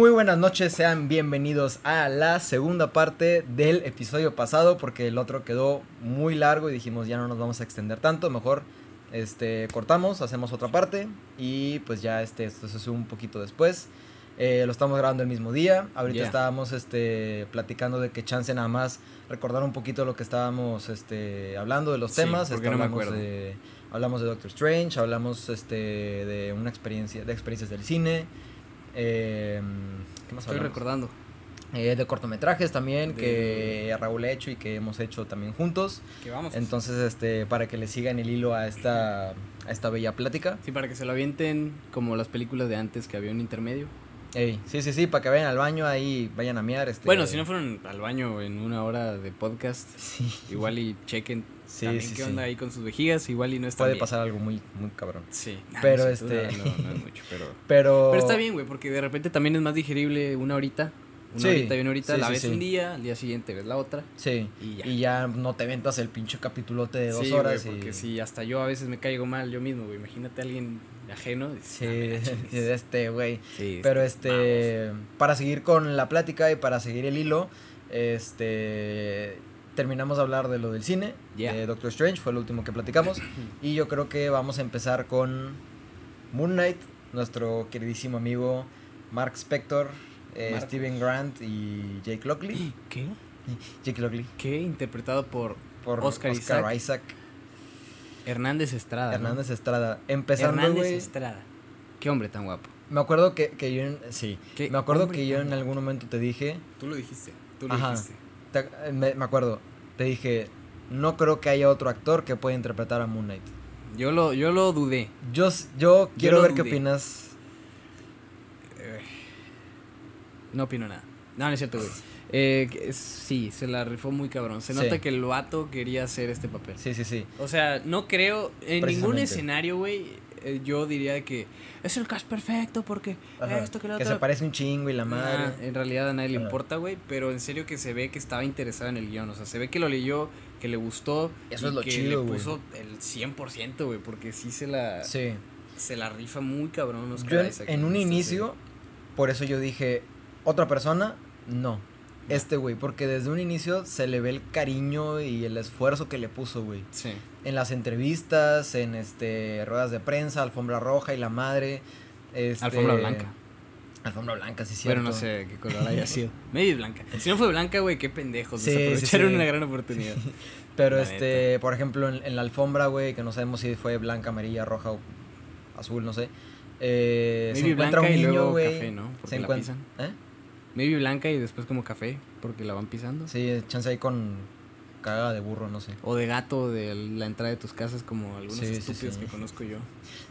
Muy buenas noches, sean bienvenidos a la segunda parte del episodio pasado porque el otro quedó muy largo y dijimos ya no nos vamos a extender tanto, mejor este cortamos, hacemos otra parte y pues ya este esto se sube un poquito después. Eh, lo estamos grabando el mismo día. Ahorita estábamos este platicando de que chance nada más recordar un poquito lo que estábamos este hablando de los Sí, temas. porque Este, no me hablamos acuerdo. de hablamos de Doctor Strange, hablamos este de una experiencia de experiencias del cine. Eh, ¿Qué más Estoy hablamos? recordando. Eh, de cortometrajes también De- que Raúl ha hecho y que hemos hecho también juntos. Que vamos. Entonces, este, para que le sigan el hilo a esta, a esta bella plática. Sí, para que se lo avienten como las películas de antes que había un intermedio. Ey, sí, sí, sí, para que vayan al baño ahí, vayan a miar. Este, Bueno, si no fueron al baño en una hora de podcast, Sí, igual y chequen sí, también sí, qué sí. onda ahí con sus vejigas, igual y no está Puede bien. pasar algo muy, muy cabrón. Sí. Pero no, este- No, no es mucho, pero... Pero... Pero está bien, güey, porque de repente también es más digerible una horita. Una Sí, horita y una horita, sí, la ves sí. un día, al día siguiente ves la otra. Sí, Y ya. y ya no te ventas el pinche capitulote de dos horas. güey, porque y... si hasta yo a veces me caigo mal yo mismo, güey. Imagínate a alguien ajeno. Sí, de este, güey. Sí, Pero este, este, para seguir con la plática y para seguir el hilo, este, terminamos de hablar de lo del cine, de Doctor Strange, fue lo último que platicamos, y yo creo que vamos a empezar con Moon Knight, nuestro queridísimo amigo Mark Spector, eh. Steven Grant y Jake Lockley. ¿Qué? Jake Lockley, ¿Qué? Interpretado por por Oscar Oscar, Isaac, Hernández Estrada. ¿no? Hernández Estrada. Empezando, Hernández Estrada. Qué hombre tan guapo. me acuerdo que, que yo, en- sí, me acuerdo que yo en algún momento te dije... Tú lo dijiste. Tú lo Ajá. dijiste. Te- me, me acuerdo, te dije, no creo que haya otro actor que pueda interpretar a Moon Knight. Yo lo, yo lo dudé. Yo, yo quiero ver qué opinas. Eh, No opino nada. No, no es cierto, güey. Eh, sí, se la rifó muy cabrón. Se Sí. nota que el vato quería hacer este papel. Sí, sí, sí. O sea, no creo, en ningún escenario, güey, eh, yo diría que es el cast perfecto porque Ajá, esto que lo que otro. se parece un chingo y la Nah, madre. en realidad a nadie le importa, güey, pero en serio que se ve que estaba interesado en el guion, o sea, se ve que lo leyó, que le gustó Eso y es lo que chido, le puso el 100%, güey, porque sí se la Sí. se la rifa muy cabrón Oscar Yo en, Isaac en un inicio, por eso yo dije, otra persona, no. Este güey, porque desde un inicio se le ve el cariño y el esfuerzo que le puso, güey. Sí. En las entrevistas, en este ruedas de prensa, alfombra roja y la madre. Este, Alfombra blanca. Alfombra blanca, sí, cierto. Bueno, no sé qué color haya sido. Maybe blanca. Si no fue blanca, güey, qué pendejos. Sí, sí, Desaprovecharon sí. una gran oportunidad. Pero La este, por ejemplo, en, en la alfombra, güey, que no sabemos si fue blanca, amarilla, roja o azul, no sé. Eh, se encuentra un niño, güey. ¿no? Se la encuentra. pisan. ¿Eh? Maybe blanca y después como café, porque la van pisando. Sí, chance ahí con cagada de burro, no sé. O de gato de la entrada de tus casas, como algunos Sí, estúpidos sí. que conozco yo.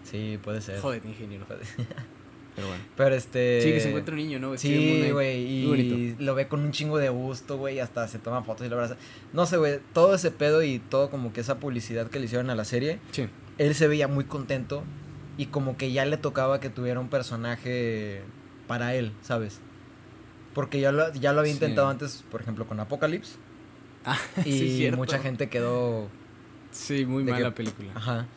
Sí, puede ser. Joder, ingeniero. Pero bueno. Pero este. Sí, que se encuentra un niño, ¿no? Sí, güey, y lo ve con un chingo de gusto, güey, hasta se toma fotos y lo abraza. No sé, güey, todo ese pedo y todo como que esa publicidad que le hicieron a la serie, Sí. él se veía muy contento y como que ya le tocaba que tuviera un personaje para él, ¿sabes? Porque ya lo, ya lo había Sí. intentado antes, por ejemplo, con Apocalypse. Ah, Y sí, mucha gente quedó... Sí, muy mala que- película. Ajá.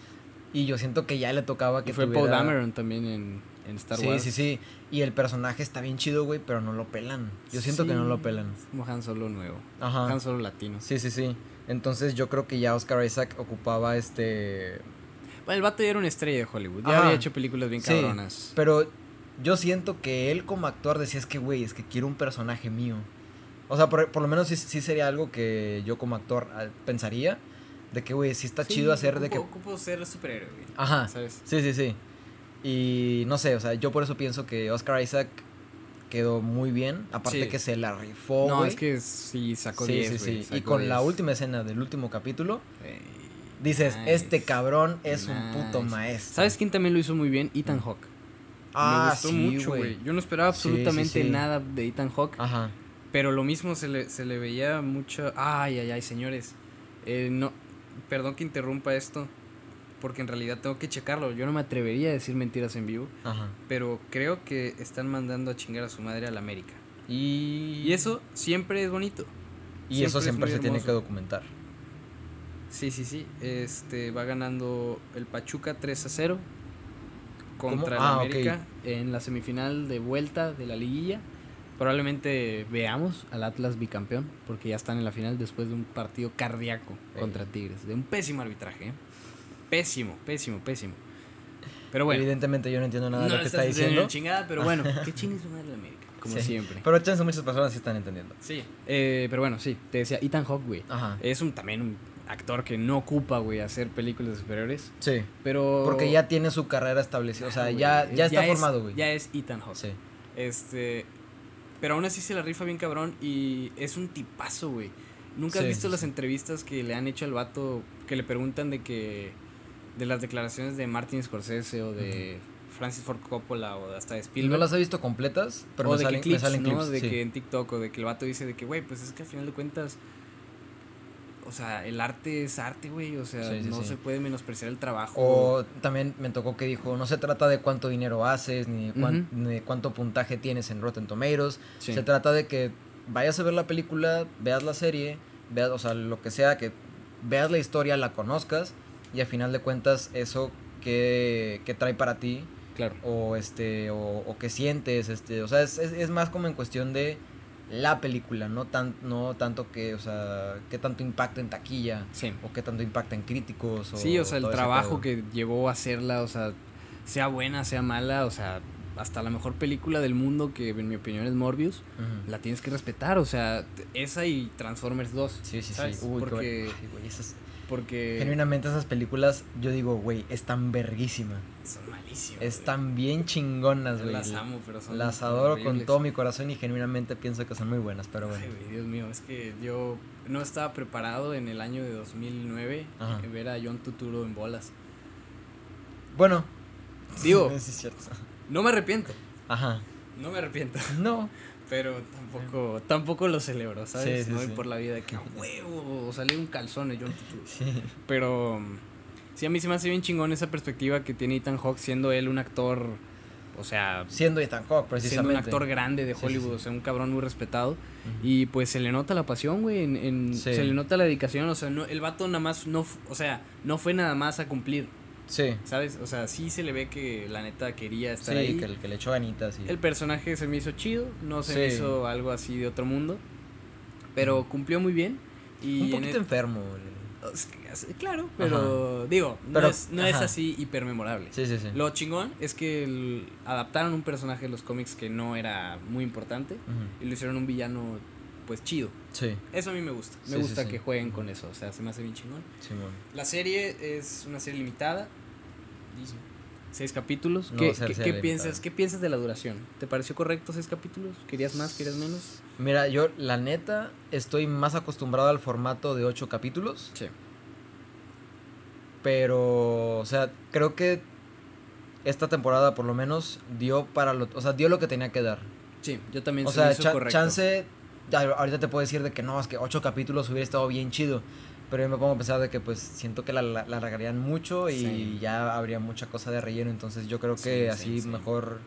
Y yo siento que ya le tocaba que Y fue tuviera... Paul Dameron también en, en Star sí, Wars. sí, sí. Y el personaje está bien chido, güey, pero no lo pelan. Yo siento que no Sí, lo pelan. Es como Han Solo nuevo. Ajá. Han Solo latino. Sí, sí, sí. Entonces yo creo que ya Oscar Isaac ocupaba este... Bueno, el vato ya era una estrella de Hollywood. Ya Ajá. había hecho películas bien Sí, cabronas. Pero yo siento que él como actor decía, es que, güey, es que quiero un personaje mío. O sea, por, por lo menos sí, sí sería algo que yo como actor ah, pensaría. De que, güey, sí está Sí, chido hacer de que... ocupo- ser superhéroe, güey. Ajá. ¿Sabes? Sí, sí, sí. Y no sé, o sea, yo por eso pienso que Oscar Isaac quedó muy bien. Aparte Sí. que se la rifó, no, es que sí sacó sí, 10, sí, güey, sí. Y con la 10. última escena del último capítulo, dices, nice. este cabrón es un puto Nice. maestro. ¿Sabes quién también lo hizo muy bien? Ethan Hawke. Ah, Me gustó sí, mucho, güey. Yo no esperaba sí, absolutamente sí. nada de Ethan Hawke. Ajá. Pero lo mismo se le, se le veía mucho. Ay, ay, ay, señores. Eh, no, perdón que interrumpa esto. Porque en realidad tengo que checarlo. Yo no me atrevería a decir mentiras en vivo. Ajá. Pero creo que están mandando a chingar a su madre a la América. Y, Y eso siempre es bonito. y eso siempre es se tiene que documentar. Sí, sí, sí. Este va ganando el Pachuca 3 a 0. Contra el Ah, ok. América en la semifinal de vuelta de la liguilla. Probablemente veamos al Atlas bicampeón, porque ya están en la final después de un partido cardíaco contra Tigres, de un pésimo arbitraje. ¿eh? Pésimo, pésimo, pésimo. Pero bueno, Evidentemente yo no entiendo nada de lo que está diciendo. chingada, pero bueno, que chingue su madre la América, como Sí. siempre. Pero chance muchas personas sí están entendiendo. Sí, eh, pero bueno, sí, te decía, Ethan Hawke, güey. Ajá. Es un también un actor que no ocupa, güey, hacer películas de superiores, Sí. pero... Porque ya tiene su carrera establecida. O sea, ya, ya está es- formado, güey. Ya es Ethan Hawke. Sí. Este. Pero aún así se la rifa bien cabrón y es un tipazo, güey. ¿Nunca has visto sí, las entrevistas que le han hecho al vato que le preguntan de que. de las declaraciones de Martin Scorsese o de Francis Ford Coppola o hasta de Y Spielberg? no las he visto completas, pero o me de salen, que clips, me salen ¿no? clips. De sí. que en TikTok o de que el vato dice de que, güey, pues es que al final de cuentas. O sea, el arte es arte, güey. O sea, Sí, sí, no sí. se puede menospreciar el trabajo. O también me tocó que dijo, no se trata de cuánto dinero haces, ni, de cuán- ni de cuánto puntaje tienes en Rotten Tomatoes. Se trata de que vayas a ver la película, veas la serie, veas, o sea, lo que sea, que veas la historia, la conozcas y a final de cuentas eso que, que trae para ti Claro. o este o, o que sientes este o sea es, es, es más como en cuestión de la película no tan no tanto que o sea qué tanto impacta en taquilla Sí. o qué tanto impacta en críticos o Sí, o sea, el trabajo que llevó a hacerla, o sea, sea buena, sea mala, o sea, hasta la mejor película del mundo, que en mi opinión es Morbius, la tienes que respetar, o sea, esa y Transformers 2. sí sí ¿sabes? sí Uy, porque, bueno. Ay, güey, esas- porque genuinamente esas películas yo digo güey están verguísima son malísimas. están bien chingonas güey. güey Las amo, pero son las adoro con todo mi corazón y genuinamente pienso que son muy buenas pero bueno Ay, güey, Dios mío, es que yo no estaba preparado en el año de 2009 Ajá. ver a John Tuturo en bolas. bueno Digo, sí es cierto no me arrepiento, ajá no me arrepiento. no Pero tampoco, tampoco lo celebro, ¿sabes? Sí, sí, no voy sí. por la vida de que "A huevo, salió un calzón de John Turturro". sí Pero sí, a mí se me hace bien chingón esa perspectiva que tiene Ethan Hawke siendo él un actor, o sea, siendo Ethan Hawke siendo precisamente un actor grande de Hollywood, o sea, un cabrón muy respetado. Y pues se le nota la pasión, güey, en, en- se le nota la dedicación, o sea, no, el vato nada más, no, o sea, no fue nada más a cumplir, Sí, ¿sabes? O sea, sí se le ve que la neta quería estar sí, ahí. que, el que le echó ganitas y... El personaje se me hizo chido, no se me hizo algo así de otro mundo, pero cumplió muy bien. Y un en poquito el- enfermo. claro, pero digo, no, es, no es ajá. así hiper memorable. Sí, sí, sí. Lo chingón es que el- adaptaron un personaje de los cómics que no era muy importante y lo hicieron un villano pues chido. Sí, Eso a mí me gusta. Me Sí, gusta sí. que jueguen con eso, o sea, se me hace bien chingón. La serie es una serie limitada. Seis capítulos. No, ¿Qué, qué- piensas. ¿Qué piensas de la duración? ¿Te pareció correcto seis capítulos? ¿Querías más? ¿Querías menos? Mira, yo la neta estoy más acostumbrado al formato de ocho capítulos, Sí. pero, o sea, creo que esta temporada por lo menos dio para lo, o sea, dio lo que tenía que dar. Sí, yo también O se me sea, hizo cha- correcto. chance, ahorita te puedo decir de que no, es que ocho capítulos hubiera estado bien chido. Pero yo me pongo a pensar de que pues siento que la, la, la alargarían mucho y Sí. ya habría mucha cosa de relleno. Entonces yo creo que sí, así sí. mejor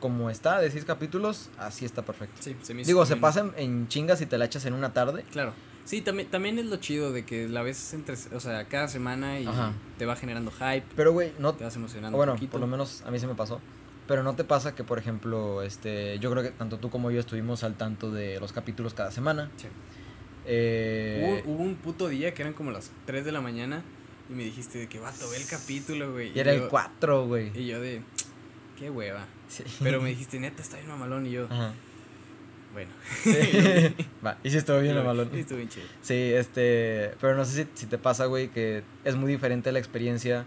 como está, de seis capítulos, así está perfecto. Sí, se me hizo Digo, se también- pasa en, chingas y te la echas en una tarde. Claro. Sí, también, también es lo chido de que la ves entre, o sea, cada semana y Ajá. te va generando hype, Pero güey, no, te vas emocionando bueno, un por lo menos a mí se me pasó. Pero no te pasa que, por ejemplo, este, yo creo que tanto tú como yo estuvimos al tanto de los capítulos cada semana. Sí. Eh, Hubo, hubo un puto día que eran como las 3 de la mañana y me dijiste de que vato, ve el capítulo, güey. y era yo- el 4, güey. Y yo de, qué hueva. Sí. Pero me dijiste, neta, está bien mamalón. Y yo, Ajá. bueno. Sí. Va, y sí estuvo bien balón. Sí, estuvo bien chido. Sí, este, pero no sé si, si te pasa, güey, que es muy diferente la experiencia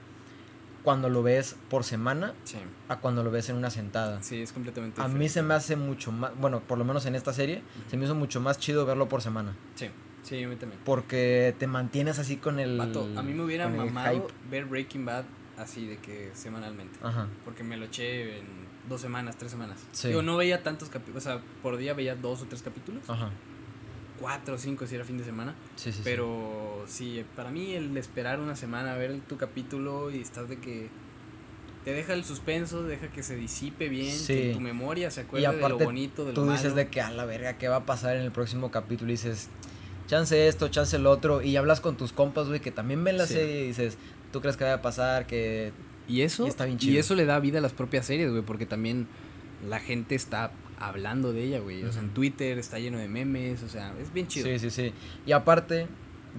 cuando lo ves por semana Sí, a cuando lo ves en una sentada. sí, es completamente A mí diferente. se me hace mucho más, bueno, por lo menos en esta serie, se me hizo mucho más chido verlo por semana. Sí, sí, a mí también. Porque te mantienes así con el... A mí me hubiera mamado ver Breaking Bad así de que semanalmente. Ajá. Porque me lo eché en dos semanas, tres semanas. Sí. Digo, no veía tantos capítulos, o sea, por día veía dos o tres capítulos. Ajá. Cuatro o cinco si era fin de semana. Sí, sí, sí. Pero sí, para mí el esperar una semana a ver tu capítulo y estás de que te deja el suspenso, deja que se disipe bien, Sí. que tu memoria se acuerde de lo bonito, de lo Tú dices de que a la verga, ¿qué va a pasar en el próximo capítulo? Y dices, chance esto, chance el otro. Y hablas con tus compas, güey, que también ven la Sí. serie y dices, ¿tú crees que va a pasar? Que... Y eso, Y está bien y chido. eso le da vida a las propias series, güey, porque también la gente está hablando de ella, güey. O sea, en. Twitter está lleno de memes, o sea, es bien chido. Sí, sí, sí. Y aparte,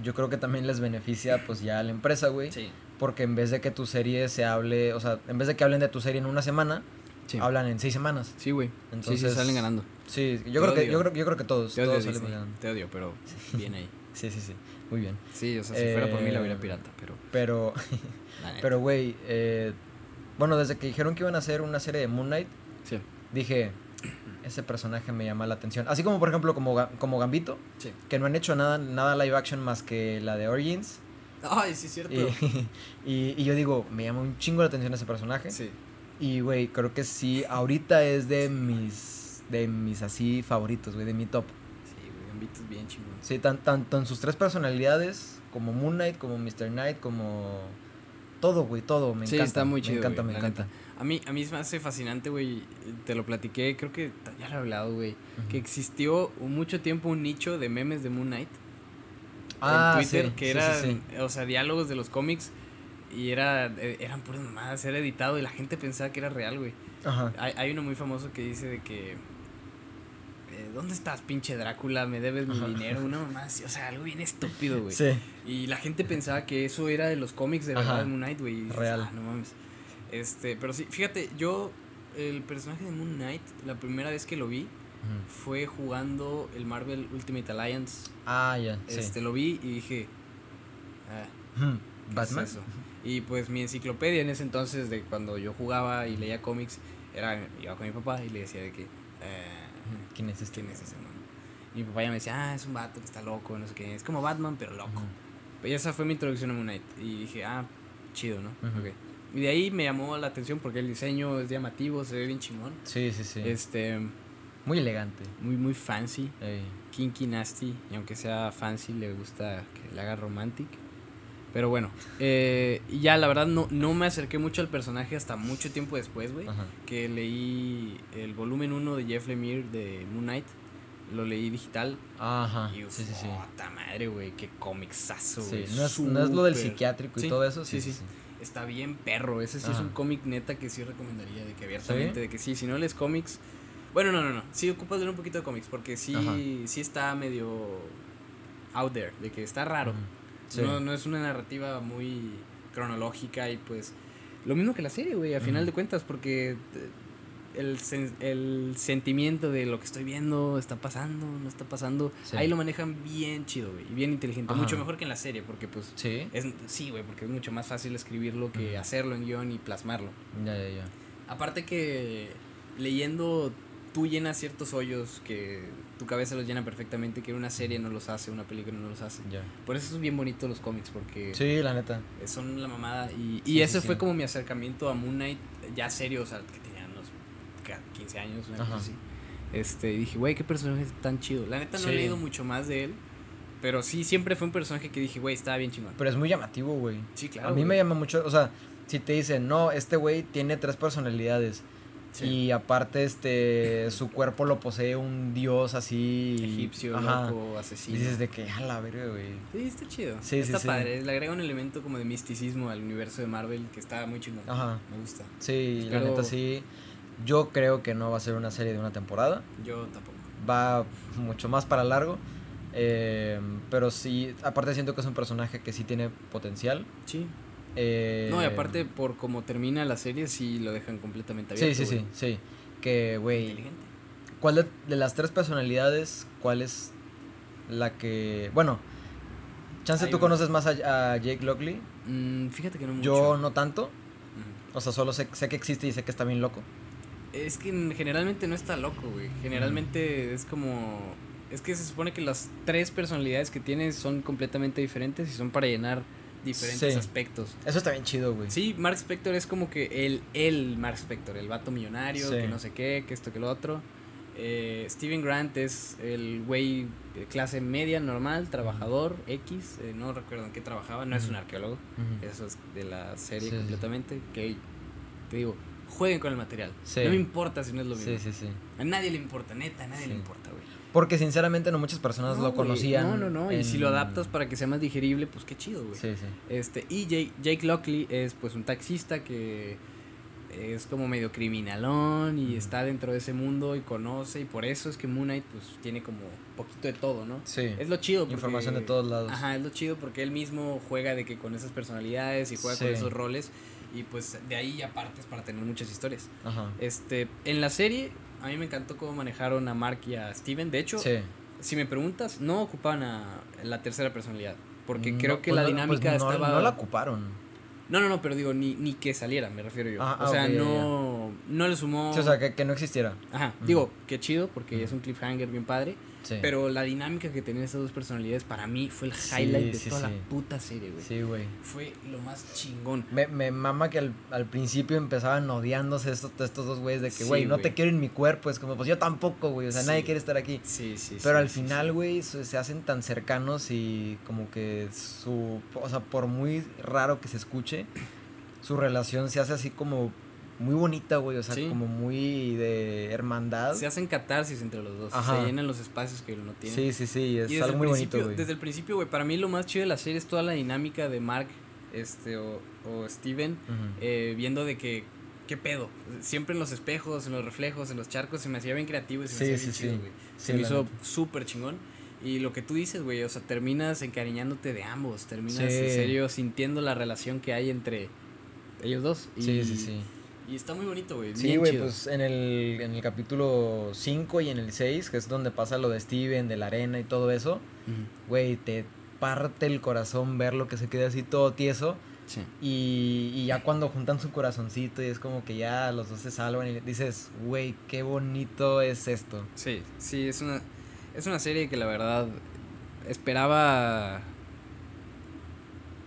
yo creo que también les beneficia pues ya a la empresa, güey. Sí, Porque en vez de que tu serie se hable, o sea, en vez de que hablen de tu serie en una semana, sí. hablan en seis semanas. Sí, güey. Entonces- sí, sí, salen ganando. Sí, Te yo creo que, yo creo, yo creo que todos, Te odio todos salimos ganando. te odio, pero bien ahí. Sí, sí, sí. Muy bien. Sí, o sea, si fuera por mí la hubiera pirata, pero... Pero, pero, güey, eh, bueno, desde que dijeron que iban a hacer una serie de Moon Knight, Sí, dije, ese personaje me llama la atención. Así como, por ejemplo, como, como Gambito, sí. que no han hecho nada, nada live action más que la de Origins. Ay, sí, es cierto. Y, y, y yo digo, me llama un chingo la atención ese personaje. Sí. Y, güey, creo que sí, ahorita es de mis, de mis así favoritos, güey, de mi top. Sí, güey, Gambito es bien chingón. Sí, tan, tanto en sus tres personalidades, como Moon Knight, como Mr. Knight, como... Todo, güey, todo, me Sí, encanta. está muy chido, Me encanta, me encanta. A mí, a mí me hace fascinante, güey. Te lo platiqué, creo que ya lo he hablado, güey. Que existió mucho tiempo un nicho de memes de Moon Knight Ah, en Twitter sí, que sí, sí, eran, sí. o sea, diálogos de los cómics y era, eh, eran puras mamadas, era editado y la gente pensaba que era real, güey. Ajá. Hay, hay uno muy famoso que dice de que. eh, ¿Dónde estás, pinche Drácula? Me debes mi Ajá. dinero. Una mamá así, o sea, algo bien estúpido, güey. Sí. Y la gente pensaba que eso era de los cómics de Ajá. verdad de Moon Knight, güey. Real. "Ah, no mames. Este, pero sí, fíjate, yo, el personaje de Moon Knight, la primera vez que lo vi fue jugando el Marvel Ultimate Alliance. Ah, ya. Este, lo vi y dije. Ah, Ujú. ¿qué es Batman. eso? Y pues mi enciclopedia en ese entonces, de cuando yo jugaba y leía cómics, era, iba con mi papá y le decía de que. eh, Ujú. ¿Quién es este? ¿Quién es ese man? Y mi papá ya me decía, ah, es un vato que está loco, no sé qué. Es como Batman, pero loco. Ujú. Y esa fue mi introducción a Moon Knight. Y dije, ah, chido, ¿no? Ujú. Ok. Y de ahí me llamó la atención porque el diseño es llamativo, se ve bien chingón. Sí, sí, sí. Este, Muy elegante. muy, muy fancy, Ey. kinky, nasty. Y aunque sea fancy, le gusta que le haga romantic. Pero bueno, eh, ya la verdad no, no me acerqué mucho al personaje hasta mucho tiempo después, güey. Que leí el volumen 1 de Jeff Lemire de Moon Knight. Lo leí digital. Ajá. Y Ah, Sí, sí, sí. madre, güey, qué cómicsazo, Sí, güey. no, es, no es lo del psiquiátrico y Sí, todo eso. sí, Sí, sí, sí. sí. Está bien perro. Ese sí es un cómic neta que sí recomendaría. De que abiertamente, ¿Sí? de que sí, si no lees cómics. Bueno, no, no, no. Sí ocupas leer un poquito de cómics. Porque sí, Ajá. sí está medio out there. De que está raro. Sí. No, no es una narrativa muy cronológica y pues. Lo mismo que la serie, güey, a final de cuentas, porque eh, el, sen- el sentimiento de lo que estoy viendo está pasando, no está pasando. Sí. Ahí lo manejan bien chido, güey, y bien inteligente. Ajá. Mucho mejor que en la serie, porque pues. Sí. Es, sí, güey, porque es mucho más fácil escribirlo que hacerlo en guion y plasmarlo. Ya, ya, ya. Aparte que leyendo tú llenas ciertos hoyos que tu cabeza los llena perfectamente, que una serie no los hace, una película no los hace. Ya. Por eso es bien bonito los cómics, porque Sí, la neta. son la mamada. Y, y Sí, ese sí, fue sí. como mi acercamiento a Moon Knight, ya serio, o sea, que 15 años, una cosa así. Este, dije, güey, qué personaje tan chido. La neta no he Sí. leído mucho más de él, pero sí, siempre fue un personaje que dije, güey, estaba bien chingón. Pero es muy llamativo, güey. Sí, claro. a mí me llama mucho, o sea, si te dicen, no, este güey tiene tres personalidades. Sí. Y aparte, este, su cuerpo lo posee un dios así. Egipcio, Ajá. loco, asesino. Dices de que, a la verga, güey. Sí, está chido. Sí, está sí, padre. Le agrega un elemento como de misticismo al universo de Marvel que está muy chingón. Ajá. Me gusta. Sí, la neta sí. Yo creo que no va a ser una serie de una temporada. Yo tampoco. Va mucho más para largo. eh, pero sí, aparte siento que es un personaje que sí tiene potencial. Sí. eh, No, y aparte, por cómo termina la serie, sí lo dejan completamente Sí, abierto. sí, sí, güey. sí. Que, güey, Inteligente. ¿cuál de, de las tres personalidades, cuál es la que... Bueno, chance tú conoces más a, a Jake Lockley. Mm, fíjate que no mucho. Yo no tanto. O sea, solo sé, sé que existe y sé que está bien loco. Es que generalmente no está loco, güey. Generalmente es como... Es que se supone que las tres personalidades que tienes son completamente diferentes y son para llenar diferentes Sí. aspectos. Eso está bien chido, güey. Sí, Mark Spector es como que el, el Mark Spector, el vato millonario, Sí. que no sé qué, que esto, que lo otro. Eh, Steven Grant es el güey de clase media, normal, trabajador, X, eh, no recuerdo en qué trabajaba, no es un arqueólogo, eso es de la serie sí. completamente, que te digo, jueguen con el material, Sí. no me importa si no es lo mismo, Sí, sí, sí. a nadie le importa, neta, a nadie le importa, güey. Porque sinceramente no muchas personas No, lo conocían. No, no, no. Y si lo adaptas para que sea más digerible, pues qué chido, güey. Sí, sí. Este, y Jake, Jake Lockley es pues un taxista que es como medio criminalón y está dentro de ese mundo y conoce y por eso es que Moon Knight pues tiene como poquito de todo, ¿no? Sí. Es lo chido porque, Información de todos lados. Ajá, es lo chido porque él mismo juega de que con esas personalidades y juega con esos roles y pues de ahí ya partes para tener muchas historias. Ajá. Este, en la serie a mí me encantó cómo manejaron a Mark y a Steven. De hecho, Sí. si me preguntas, no ocupaban a la tercera personalidad. Porque No, creo que pues la no- dinámica pues no, estaba. No la ocuparon. No, no, no, pero digo, ni, ni que saliera, me refiero yo. Ah, o ah, sea, ok, ya, no, no le sumó. Sí, o sea, que, que no existiera. Ajá, Ujú. digo, qué chido, porque es un cliffhanger bien padre. Sí. Pero la dinámica que tenían esas dos personalidades para mí fue el Sí, highlight de sí, toda la puta serie, güey. Sí, güey. Fue lo más chingón. Me, me mama que al, al principio empezaban odiándose estos, estos dos güeyes de que, güey, no te quiero en mi cuerpo. Es como, pues yo tampoco, güey. O sea, nadie quiere estar aquí. Sí, sí, Pero al final, güey, se hacen tan cercanos y como que su... O sea, por muy raro que se escuche, su relación se hace así como muy bonita, güey. O sea, Sí. como muy de hermandad. Se hacen catarsis entre los dos. Ajá. Se llenan los espacios que no tienen. Sí, sí, sí. Es algo muy bonito, güey. Desde el principio, güey, para mí lo más chido de la serie es toda la dinámica de Mark este, o, o Steven eh, viendo de que, ¿qué pedo? Siempre en los espejos, en los reflejos, en los charcos, se me hacía bien creativo y se me Sí, hacía bien sí, chido, güey. Se me hizo súper chingón. Y lo que tú dices, güey, o sea, terminas encariñándote de ambos, terminas en serio sintiendo la relación que hay entre ellos dos. Y, Sí, sí, sí. Y está muy bonito, güey. Sí, güey, pues en el, en el capítulo 5 y en el 6, que es donde pasa lo de Steven, de la arena y todo eso, güey, te parte el corazón ver lo que se queda así todo tieso. Sí. Y, y ya cuando juntan su corazoncito y es como que ya los dos se salvan y dices, güey, qué bonito es esto. Sí, sí, es una, es una serie que la verdad esperaba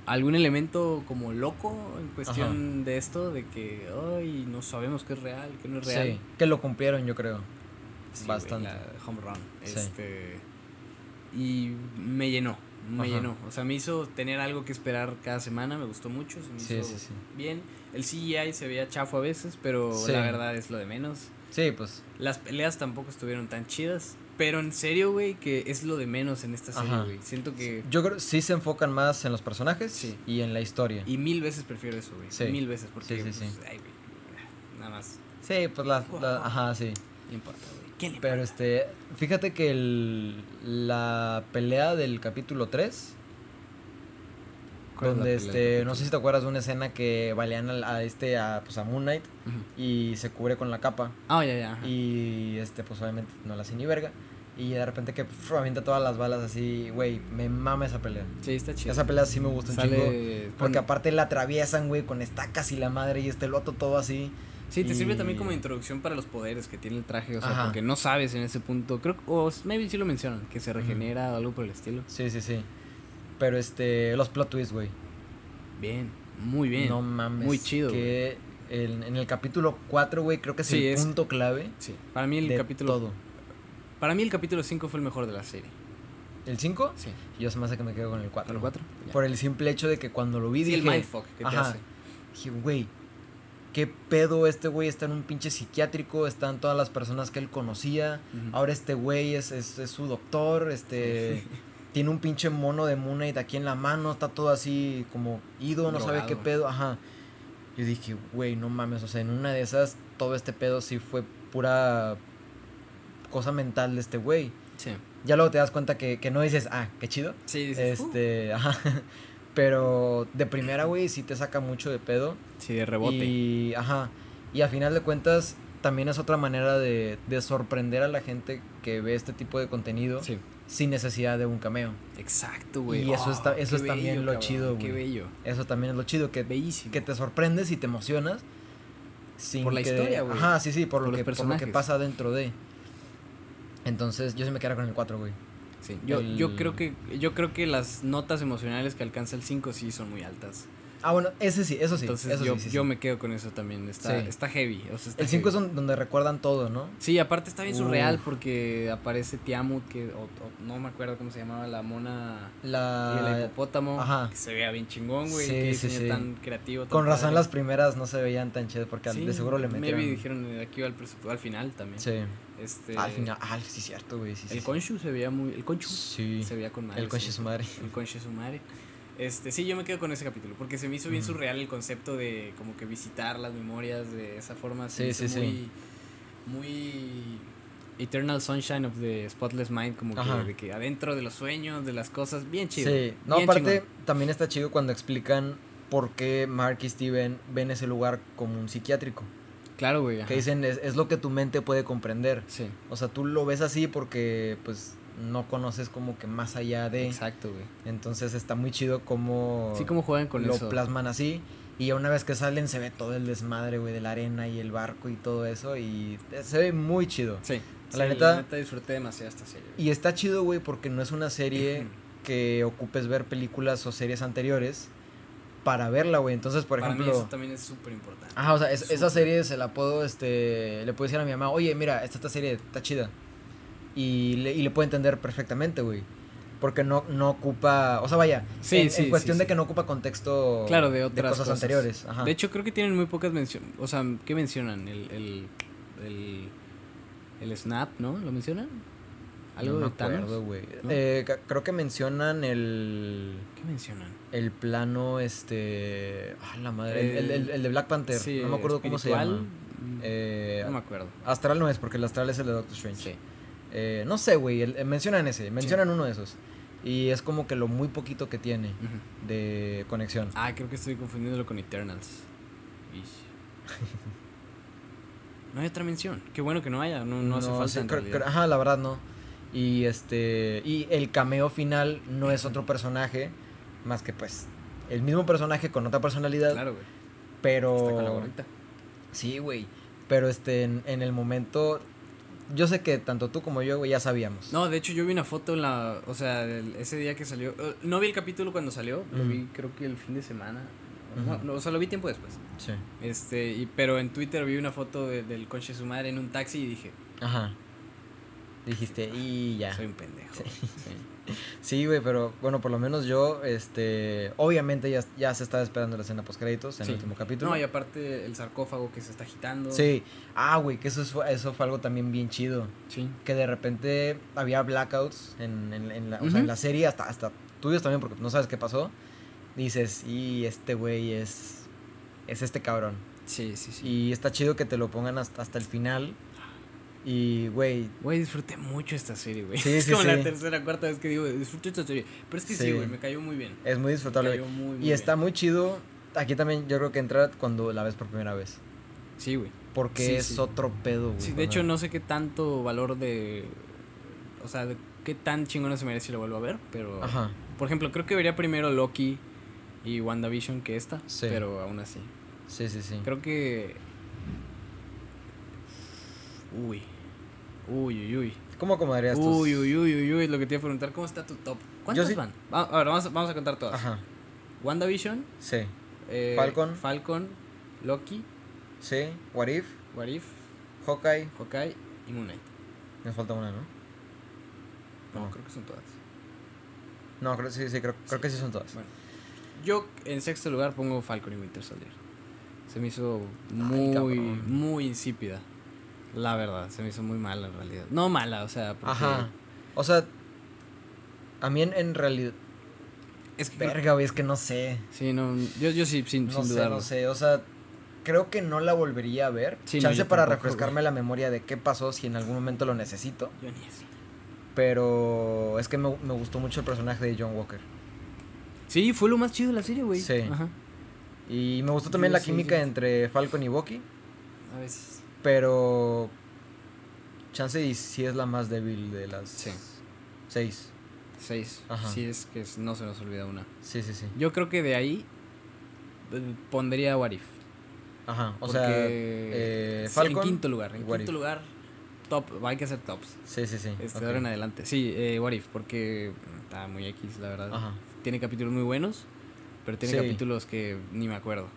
algún elemento como loco en cuestión de esto, de que, ay, no sabemos qué es real, qué no es real. Sí, que lo cumplieron, yo creo. Sí, bastante. la home run. Sí. Este, y me llenó, me Ajá. llenó. O sea, me hizo tener algo que esperar cada semana, me gustó mucho, se me Sí, hizo sí, sí. bien. El CGI se veía chafo a veces, pero la verdad es lo de menos. Sí, pues. Las peleas tampoco estuvieron tan chidas. Pero en serio, güey, que es lo de menos en esta serie, güey. Siento que. Yo creo que sí se enfocan más en los personajes Sí. y en la historia. Y mil veces prefiero eso, güey. Sí. Mil veces, porque. Sí, sí, pues, sí. Ay. Nada más. Sí, pues la, la- ajá, sí. No importa, güey. ¿Quién le Pero este, fíjate que el, la pelea del capítulo 3, ¿Cuál es la donde este, no sé si te acuerdas de una escena que balean al- a, este, a, pues a Moon Knight y se cubre con la capa Ah, ya, ya. ajá. y este, pues obviamente no la hace ni verga y de repente que avienta todas las balas así, güey, me mama esa pelea. Sí, está chido. Esa pelea sí me gusta un chingo. Sale. Porque pon- aparte la atraviesan, güey, con estacas y la madre y este loto todo así. Sí, te sirve también como introducción para los poderes que tiene el traje. O sea, Ajá. porque no sabes en ese punto. Creo que. O maybe sí lo mencionan. Que se regenera o algo por el estilo. Sí, sí, sí. Pero este, los plot twists, güey. Bien. Muy bien. No mames. Muy chido, Que el- en el capítulo 4, güey, creo que es Sí, el es- punto clave Sí. Para mí el capítulo. todo. Para mí el capítulo 5 fue el mejor de la serie. ¿El 5? Sí. Yo se me hace que me quedo con el 4. ¿El 4? Por el simple hecho de que cuando lo vi Sí, el dije... mindfuck que te ajá. hace. Dije, güey, qué pedo este güey está en un pinche psiquiátrico, están todas las personas que él conocía. Ahora este güey es, es, es su doctor, este... tiene un pinche mono de Moon Knight aquí en la mano, está todo así como ido, no sabe qué pedo, ajá. Yo dije, güey, no mames, o sea, en una de esas todo este pedo sí fue pura cosa mental de este güey. Sí. Ya luego te das cuenta que, que no dices, ah, qué chido. Sí, dices, "Uh". Este, ajá. Pero de primera, güey, sí te saca mucho de pedo. Sí, de rebote. Y, ajá. Y a final de cuentas, también es otra manera de, de sorprender a la gente que ve este tipo de contenido Sí. sin necesidad de un cameo. Exacto, güey. Y eso está- Oh, eso qué es también lo cabrón, chido, Qué güey. bello. Eso también es lo chido, que, Bellísimo. que te sorprendes y te emocionas. Sin Por la que- historia, güey. Ajá, sí, sí, por, Por lo que, por lo que personajes. pasa dentro de. Entonces, yo sí me quedaría con el 4, güey. Sí, yo, yo creo que yo creo que las notas emocionales que alcanza el 5 sí son muy altas. Ah, bueno, ese sí, eso sí. Entonces eso yo, sí, sí, yo sí. me quedo con eso también. Está, está heavy. O sea, está El 5 es donde recuerdan todo, ¿no? Sí, aparte está bien surreal porque aparece Tiamut, que o- o- no me acuerdo cómo se llamaba, la mona y el La... hipopótamo, ajá. que se vea bien chingón, güey, Sí, que sí, diseño sí. tan creativo. tan Con razón las primeras no se veían tan chidas porque de seguro le metieron. Maybe dijeron eh, aquí va el presupuesto, al final también. Sí. Este, Al final, ah, sí, cierto, güey. El. Conchu se veía muy. El Conchu Sí. se veía con madre. El conche sí. su madre. El conche su madre. Este, sí, yo me quedo con ese capítulo porque se me hizo bien surreal el concepto de como que visitar las memorias de esa forma. Se Sí, me hizo sí, sí. muy, muy Eternal Sunshine of the Spotless Mind, como que, de que adentro de los sueños, de las cosas, bien chido. Sí, no, bien aparte chingón. también está chido cuando explican por qué Mark y Steven ven ese lugar como un psiquiátrico. Claro, güey. ajá. Que dicen, es, es lo que tu mente puede comprender. Sí, O sea, tú lo ves así porque, pues, no conoces como que más allá de... exacto, güey. Entonces está muy chido como... Sí, como juegan con lo eso. plasman así. Y una vez que salen se ve todo el desmadre, güey, de la arena y el barco y todo eso. Y se ve muy chido. Sí. La Sí, neta- la neta disfruté demasiado esta serie. güey. Y está chido, güey, porque no es una serie que ocupes ver películas o series anteriores para verla, güey. Entonces, por Para mí ejemplo... eso también es súper importante. Ajá, o sea, es- esa serie se la puedo, este, le puedo decir a mi mamá, oye, mira, esta, esta serie está chida. Y le, y le puedo entender perfectamente, güey. Porque no, no ocupa, o sea, vaya, Sí, en, sí, en cuestión sí, de que no ocupa contexto Claro, de otras cosas, cosas. anteriores. Ajá. De hecho, creo que tienen muy pocas menciones. O sea, ¿qué mencionan? El, el, el, el Snap, ¿no? ¿Lo mencionan? ¿Algo no de acuerdo, güey. ¿No? Eh, creo que mencionan el, ¿Qué mencionan? el plano, este, ah, la madre, el, el- el- de Black Panther. Sí, no me acuerdo cómo se llama. Eh, no me acuerdo. Astral no es, porque el astral es el de Doctor Strange. Sí. Eh, no sé, güey, el- eh, mencionan ese, mencionan uno de esos. Y es como que lo muy poquito que tiene de conexión. Ah, creo que estoy confundiéndolo con Eternals. No hay otra mención. Qué bueno que no haya. No, no hace falta sí, en creo- realidad. creo- ajá, la verdad no. Y este y el cameo final no es otro personaje más que pues el mismo personaje con otra personalidad, Claro, güey. pero Está con la gorrita. sí, güey. Pero este en, en el momento yo sé que tanto tú como yo güey, ya sabíamos. No, de hecho yo vi una foto en la, o sea, el- ese día que salió, eh, no vi el capítulo cuando salió, lo Ujú. vi creo que el fin de semana, no, no, o sea, lo vi tiempo después. Sí. Este, y, pero en Twitter vi una foto de- del coche de su madre en un taxi y dije, Ajá. Dijiste, y ya. soy un pendejo. Sí. Sí. Sí, güey, pero bueno, por lo menos yo, este, obviamente ya, ya se estaba esperando la escena post créditos en Sí. el último capítulo. No, y aparte el sarcófago que se está agitando. Sí, ah, güey, que eso, es- eso fue algo también bien chido. Sí. Que de repente había blackouts en, en, en la, o sea, Ujú. en la serie, hasta, hasta tuyos también, porque no sabes qué pasó. Dices, y este güey es, es este cabrón. Sí, sí, sí. Y está chido que te lo pongan hasta, hasta el final. Y, güey, Güey, disfruté mucho esta serie, güey. Sí, es sí, como la tercera, cuarta vez que digo, disfruté esta serie. Pero es que sí, güey, me cayó muy bien. es muy Me disfrutable. güey. cayó muy, muy Y está muy chido. Aquí también yo creo que entra cuando la ves por primera vez. Sí, güey. Porque es otro pedo, güey. Sí, de hecho no sé qué tanto valor de... O sea, de qué tan chingona se merece si lo vuelvo a ver, pero... Ajá. Por ejemplo, creo que vería primero Loki y WandaVision que esta, Sí. pero aún así. Sí, sí, sí. Creo que... Uy. Uy, uy, uy. ¿Cómo acomodarías tus...? Uy, uy, uy, uy, uy, lo que te iba a preguntar, ¿cómo está tu top? ¿Cuántas sí- van? Va- a ver, vamos a, vamos a contar todas. Ajá. WandaVision, Sí. eh, Falcon. Falcon, Loki, Sí. What If, What If, Hawkeye. Hawkeye y Moon Knight. Me falta una, ¿no? No, No. creo que son todas. No, creo, sí, sí, creo, creo que sí son todas. Bueno, yo en sexto lugar pongo Falcon y Winter Soldier. Se me hizo Ay, muy, cabrón. muy insípida. La verdad, se me hizo muy mala en realidad. No mala, o sea, porque Ajá. O sea, a mí en, en realidad... Es que Verga, güey, es que no sé. Sí, no, yo, yo sí, sin, No sin sé, dudarlo. no sé. O sea, creo que no la volvería a ver. Sí, Chance para tampoco, refrescarme la memoria de qué pasó si en algún momento lo necesito. Yo ni eso. Pero es que me, me gustó mucho el personaje de John Walker. Sí, fue lo más chido de la serie, güey. Sí. Ajá. Y me gustó también la sí, química sí. entre Falcon y Bucky. A veces. Pero. Chance y sí es la más débil de las Sí. seis. Seis. Ajá. Sí, es que no se nos olvida una. Sí, sí, sí. Yo creo que de ahí eh, pondría What If. Ajá. O sea, eh, sí, Falcon. en quinto lugar. En What quinto If. lugar, top. Hay que hacer tops. Sí, sí, sí. Este, ahora en adelante. Sí, eh, What If, porque está muy X, la verdad. Ajá. Tiene capítulos muy buenos. pero tiene Sí. capítulos que ni me acuerdo.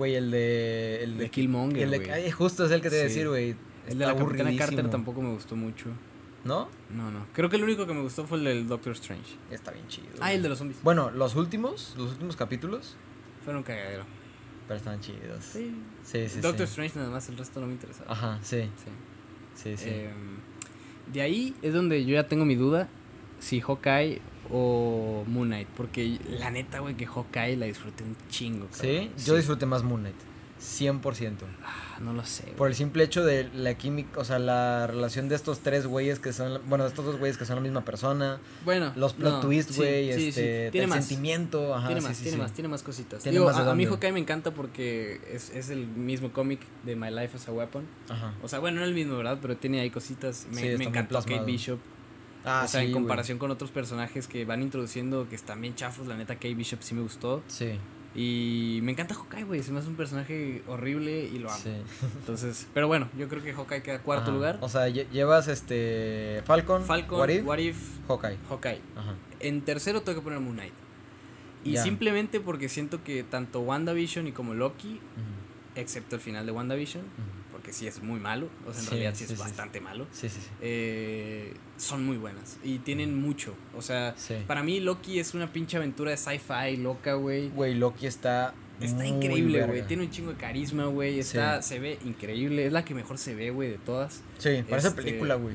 Güey, el de. El De Killmonger, el de- güey. ay, justo es el que te iba a decir, güey. El de la Capitana Carter tampoco me gustó mucho. ¿No? No, no. Creo que el único que me gustó fue el del Doctor Strange. Está bien chido. Ah, güey. el de los zombies. Bueno, los últimos, los últimos capítulos, Fueron cagadero. pero están chidos. Sí, Sí. sí, sí. Doctor Strange nada más, el resto no me interesaba. Ajá, sí, Sí. sí, sí. Em, de ahí es donde yo ya tengo mi duda si Hawkeye o Moon Knight. Porque la neta, güey, que Hawkeye la disfruté un chingo. sí, yo disfruté más Moon Knight. 100%. Ah, no lo sé. Por el simple hecho de la química, o sea, la relación de estos tres güeyes que son, bueno, de estos dos güeyes que son la misma persona, Bueno, los plot no, twists, sí, güey, sí, sí. este, Tiene el más. sentimiento, ajá, tiene más, tiene más, tiene más cositas. Tiene Digo, más a, a mí. Hawkeye me encanta porque es, es el mismo cómic de My Life as a Weapon. Ajá. O sea, bueno, no el mismo, ¿verdad? Pero tiene ahí cositas. Me, Sí, me encantó Kate. Bishop. Ah, o sea, sí, en comparación con otros personajes que van introduciendo que están bien chafos, la neta Kate Bishop sí me gustó. Sí, Y me encanta Hawkeye, güey. Se me hace un personaje horrible y lo amo. sí. Entonces, pero bueno, yo creo que Hawkeye queda cuarto Ajá. lugar. O sea, lle- llevas este Falcon, Falcon, What If, What If, Hawkeye. Hawkeye. Ajá. En tercero tengo que poner Moon Knight. Y simplemente porque siento que tanto WandaVision y como Loki, excepto el final de WandaVision, ujú. Porque sí es muy malo, o sea, en Sí, realidad sí, sí, es sí. bastante malo, Sí, sí, sí. eh, son muy buenas y tienen mucho. O sea, para mí Loki es una pinche aventura de sci-fi loca, güey. Güey, Loki está Está increíble, güey. Tiene un chingo de carisma, güey. Está, se ve increíble. Es la que mejor se ve, güey, de todas. Sí, parece Este, película, güey.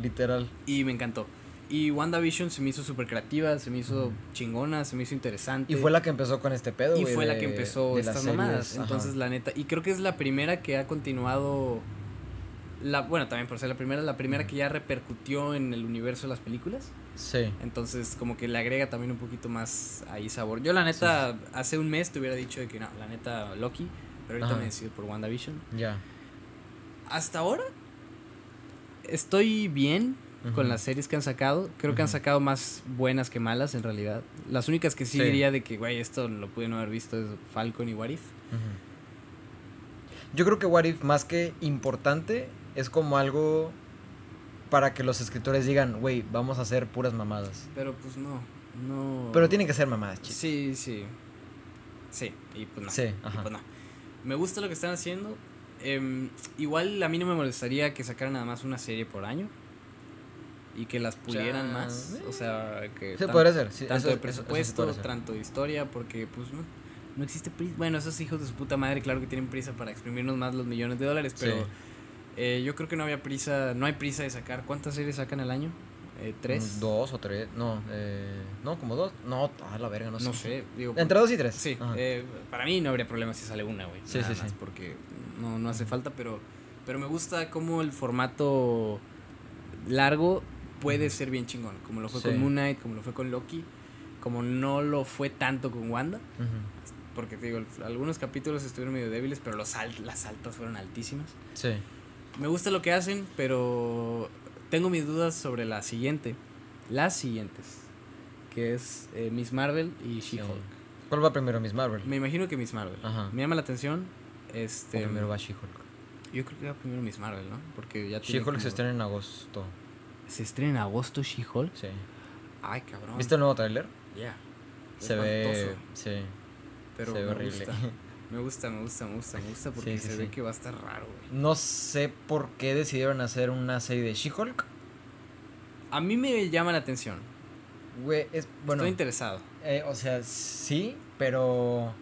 Literal. Y me encantó. Y WandaVision se me hizo súper creativa, se me hizo chingona, se me hizo interesante. Y fue la que empezó con este pedo, Y fue la que empezó de estas mamadas. Entonces, la neta. Y creo que es la primera que ha continuado. La, bueno, también por ser la primera, la primera que ya repercutió en el universo de las películas. Sí. Entonces, como que le agrega también un poquito más ahí sabor. Yo, la neta, hace un mes te hubiera dicho de que no, la neta, Loki. Pero ahorita Ajá. me decido por WandaVision. Ya. Hasta ahora, estoy bien con las series que han sacado. Creo que han sacado más buenas que malas, en realidad. Las únicas que sí, Sí. diría de que, güey, esto lo pudieron haber visto es Falcon y What If. Ujú. Yo creo que What If, más que importante, es como algo para que los escritores digan, güey, vamos a hacer puras mamadas. Pero pues no, no. Pero tienen que ser mamadas, chicos. Sí, sí. Sí, y pues no. Sí, y ajá. pues no. Me gusta lo que están haciendo. Em, igual a mí no me molestaría que sacaran nada más una serie por año. Y que las pulieran Ya, más. eh. O sea, que. Se tan- podría hacer. sí, tanto eso- de eso- eso sí presupuesto, tanto de historia, porque pues no, no existe prisa. Bueno, esos hijos de su puta madre, claro que tienen prisa para exprimirnos más los millones de dólares, pero Sí. eh, yo creo que no había prisa, no hay prisa de sacar. ¿Cuántas series sacan al año? Eh, ¿Tres? Mm, Dos o tres. No, eh, no, como dos. No, a la verga, no sé. No sé, digo. Entre dos y tres. Sí, eh, para mí no habría problema si sale una, güey. Sí, nada sí, más, sí. Porque no, no hace falta, pero, pero me gusta cómo el formato largo puede ser bien chingón. Como lo fue Sí. con Moon Knight, como lo fue con Loki, como no lo fue tanto con Wanda. Porque te digo, algunos capítulos estuvieron medio débiles, pero los alt- las altas fueron altísimas. Sí. Me gusta lo que hacen, pero tengo mis dudas sobre la siguiente. Las siguientes. Que es eh, Miss Marvel y sí. She-Hulk. ¿Cuál va primero, Miss Marvel? Me imagino que Miss Marvel. Ajá. Me llama la atención. O Este, primero va She-Hulk. Yo creo que va primero Miss Marvel, ¿no? Porque ya She-Hulk como- se estrena en agosto. ¿Se estrena en agosto She-Hulk? Sí. Ay, cabrón. ¿Viste el nuevo tráiler? Ya. Se ve. Sí. Pero se ve horrible. gusta. Me gusta, me gusta, me gusta, me gusta porque Sí, sí, se sí. ve que va a estar raro, güey. No sé por qué decidieron hacer una serie de She-Hulk. A mí me llama la atención. Güey, es. Bueno. Estoy interesado. eh, o sea, sí, pero.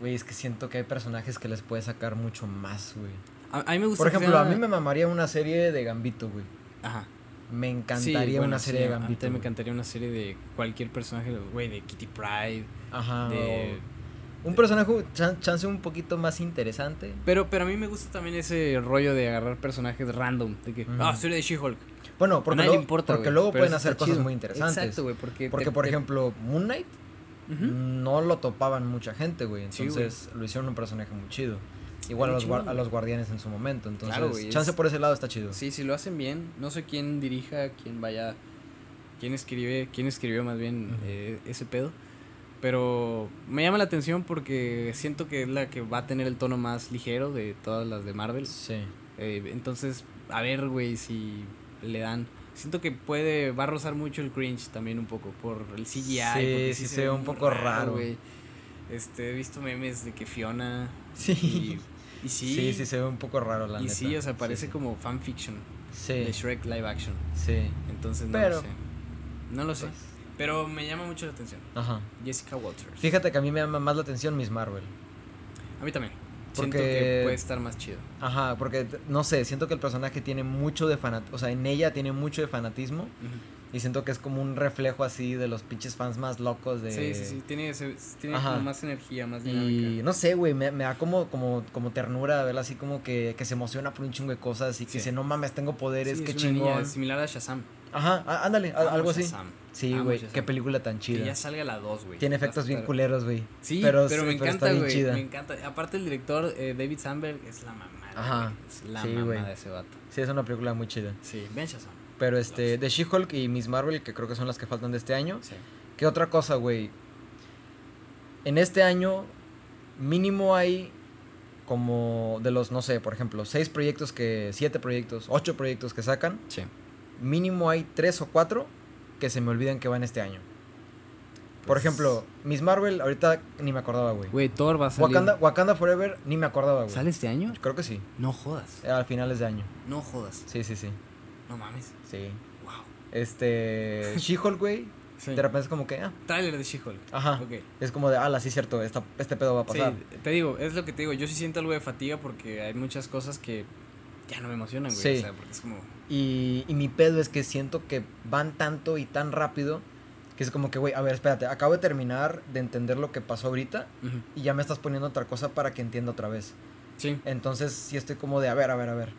Güey, es que siento que hay personajes que les puede sacar mucho más, güey. A, a mí me gusta Por ejemplo, a mí me mamaría una serie de Gambito, güey. Ajá. Me Sí, encantaría bueno, una serie sí, de a mí Gambito. me encantaría una serie de cualquier personaje, güey, de Kitty Pride, Ajá. de... Un personaje, chan- chance un poquito más interesante. Pero, pero a mí me gusta también ese rollo de agarrar personajes random. De que, ah, serie de She-Hulk. Bueno, porque, luego, importa, porque luego pueden hacer cosas chido. muy interesantes. Exacto, güey, porque... Porque, te- por te- ejemplo, Moon Knight no lo topaban mucha gente, güey. Sí, güey. Entonces lo hicieron un personaje muy chido. Igual a los, a los guardianes en su momento. Entonces, Claro, güey, chance es- por ese lado está chido. Sí, si lo hacen bien, no sé quién dirija, quién vaya, quién escribe, quién escribió más bien Ujú. eh, ese pedo. Pero me llama la atención porque siento que es la que va a tener el tono más ligero de todas las de Marvel. Sí. Eh, entonces, a ver, güey, si le dan. Siento que puede, va a rozar mucho el cringe también un poco por el CGI. Sí, sí se ve un poco raro. güey. Este, he visto memes de que Fiona. Sí. Y, y sí. Sí, sí, se ve un poco raro la y neta. sí, o sea, parece sí. como fanfiction Sí, de Shrek live action. sí. Entonces no Pero- lo sé. No lo sé. Pues, Pero me llama mucho la atención. Ajá. Jessica Walters. Fíjate que a mí me llama más la atención Miss Marvel. A mí también. Siento Porque- que puede estar más chido. Ajá, porque no sé, siento que el personaje tiene mucho de fanatismo, o sea, en ella tiene mucho de fanatismo. Y siento que es como un reflejo así de los pinches fans más locos de... Sí, sí, sí. Tiene, ese- tiene como más energía, más Y dinámica. no sé, güey, me, me da como, como, como ternura verla así como que, que se emociona por un chingo de cosas y que Sí. dice, no mames, tengo poderes, Sí, qué es una niña chingón. similar a Shazam. Ajá, á- ándale, Amo algo así. Shazam. Sí, güey, qué película tan Que chida. ya salga la 2, güey. Tiene efectos bien culeros, güey. Sí, pero, pero, me pero encanta, güey. Me encanta. Aparte el director eh, David Sandberg es la mamá. Ajá. Es la Sí, mamá de ese vato. Sí, es una película muy chida. Sí, ven Shazam. Pero este, de She-Hulk y Miss Marvel, que creo que son las que faltan de este año. Sí. ¿Qué otra cosa, güey? En este año, mínimo hay como de los, no sé, por ejemplo, seis proyectos que, siete proyectos, ocho proyectos que sacan, Sí. mínimo hay tres o cuatro que se me olvidan que van este año. Por Pues- ejemplo, Miss Marvel, ahorita ni me acordaba, güey. Güey, Thor va a salir. Wakanda, Wakanda Forever, ni me acordaba, güey. ¿Sale este año? Creo que sí, No jodas. al finales de año. No jodas. Sí, sí, sí. No mames. Sí. Wow. Este, She-Hulk, güey, Sí. de repente es como que, ah, Trailer de She-Hulk. ajá. Ok. Es como de, ala, sí, cierto, esta, este pedo va a pasar. Sí, te digo, es lo que te digo. Yo sí siento algo de fatiga porque hay muchas cosas que ya no me emocionan, güey. Sí. O sea, porque es como. Y, y mi pedo es que siento que van tanto y tan rápido que es como que, güey, a ver, espérate, acabo de terminar de entender lo que pasó ahorita y ya me estás poniendo otra cosa para que entienda otra vez. Sí. Entonces sí estoy como de, a ver, a ver, a ver.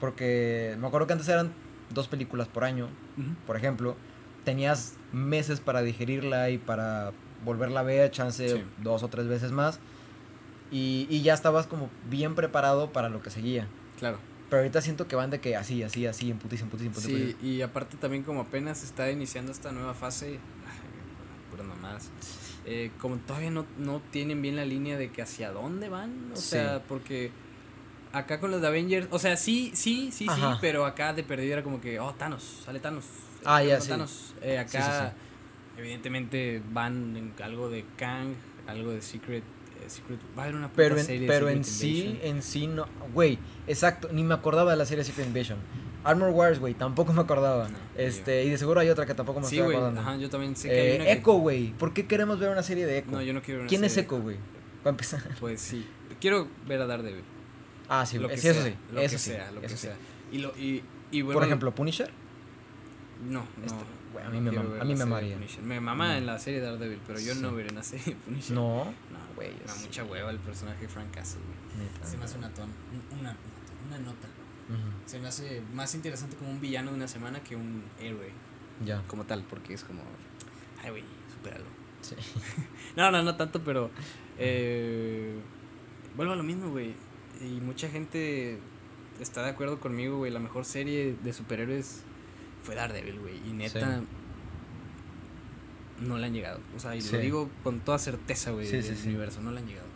Porque me acuerdo que antes eran dos películas por año, por ejemplo. Tenías meses para digerirla y para volverla a ver, chance Sí. dos o tres veces más. Y, y ya estabas como bien preparado para lo que seguía. Claro. Pero ahorita siento que van de que así, así, así, en putis, en putis, en putis. Sí, y aparte también como apenas está iniciando esta nueva fase, puras mamadas, eh, como todavía no, no tienen bien la línea de que hacia dónde van, o Sí. sea, porque acá con los de Avengers, o sea, sí, sí, sí, sí, pero acá de perdido era como que, oh, Thanos, sale Thanos. Ah, ya, Thanos, sí. Thanos. Eh, Sí, acá, sí, evidentemente, van en algo de Kang, algo de Secret, eh, Secret, va a haber una puta Pero en, serie de pero en sí, en sí no. Güey, exacto, ni me acordaba de la serie Secret Invasion. Armor Wars, güey, tampoco me acordaba. No, este, y de seguro hay otra que tampoco me Sí, estoy acordando. ajá, yo también sé que hay Eh, una que- Echo, güey. ¿Por qué queremos ver una serie de Echo? No, yo no quiero ver una ¿Quién es. Echo, güey? Para empezar. Pues sí. Quiero ver a Daredevil. Ah, sí, lo que Sí, eso sea, sí. Lo eso que sí. sea, lo que sí. sea. Y, lo, y, y vuelvo Por ejemplo, Punisher. No, no. Este, a no mí me mama- ver a mí me serie de maría. Punisher. Me mama No. en la serie de Daredevil, pero yo Sí. no veré en la serie de Punisher. No. No, Güey, Me da mucha hueva el personaje de Frank Castle, güey. Se me hace una, ton, una, una nota. Se me hace más interesante como un villano de una semana que un héroe Ya. como tal, porque es como, ay, güey, supéralo. Sí. No, no, no tanto, pero eh, vuelvo a lo mismo, güey. Y mucha gente está de acuerdo conmigo, güey. La mejor serie de superhéroes fue Daredevil, güey. Y neta, no le han llegado. O sea, y Sí. lo digo con toda certeza, güey, Sí, del universo. No le han llegado.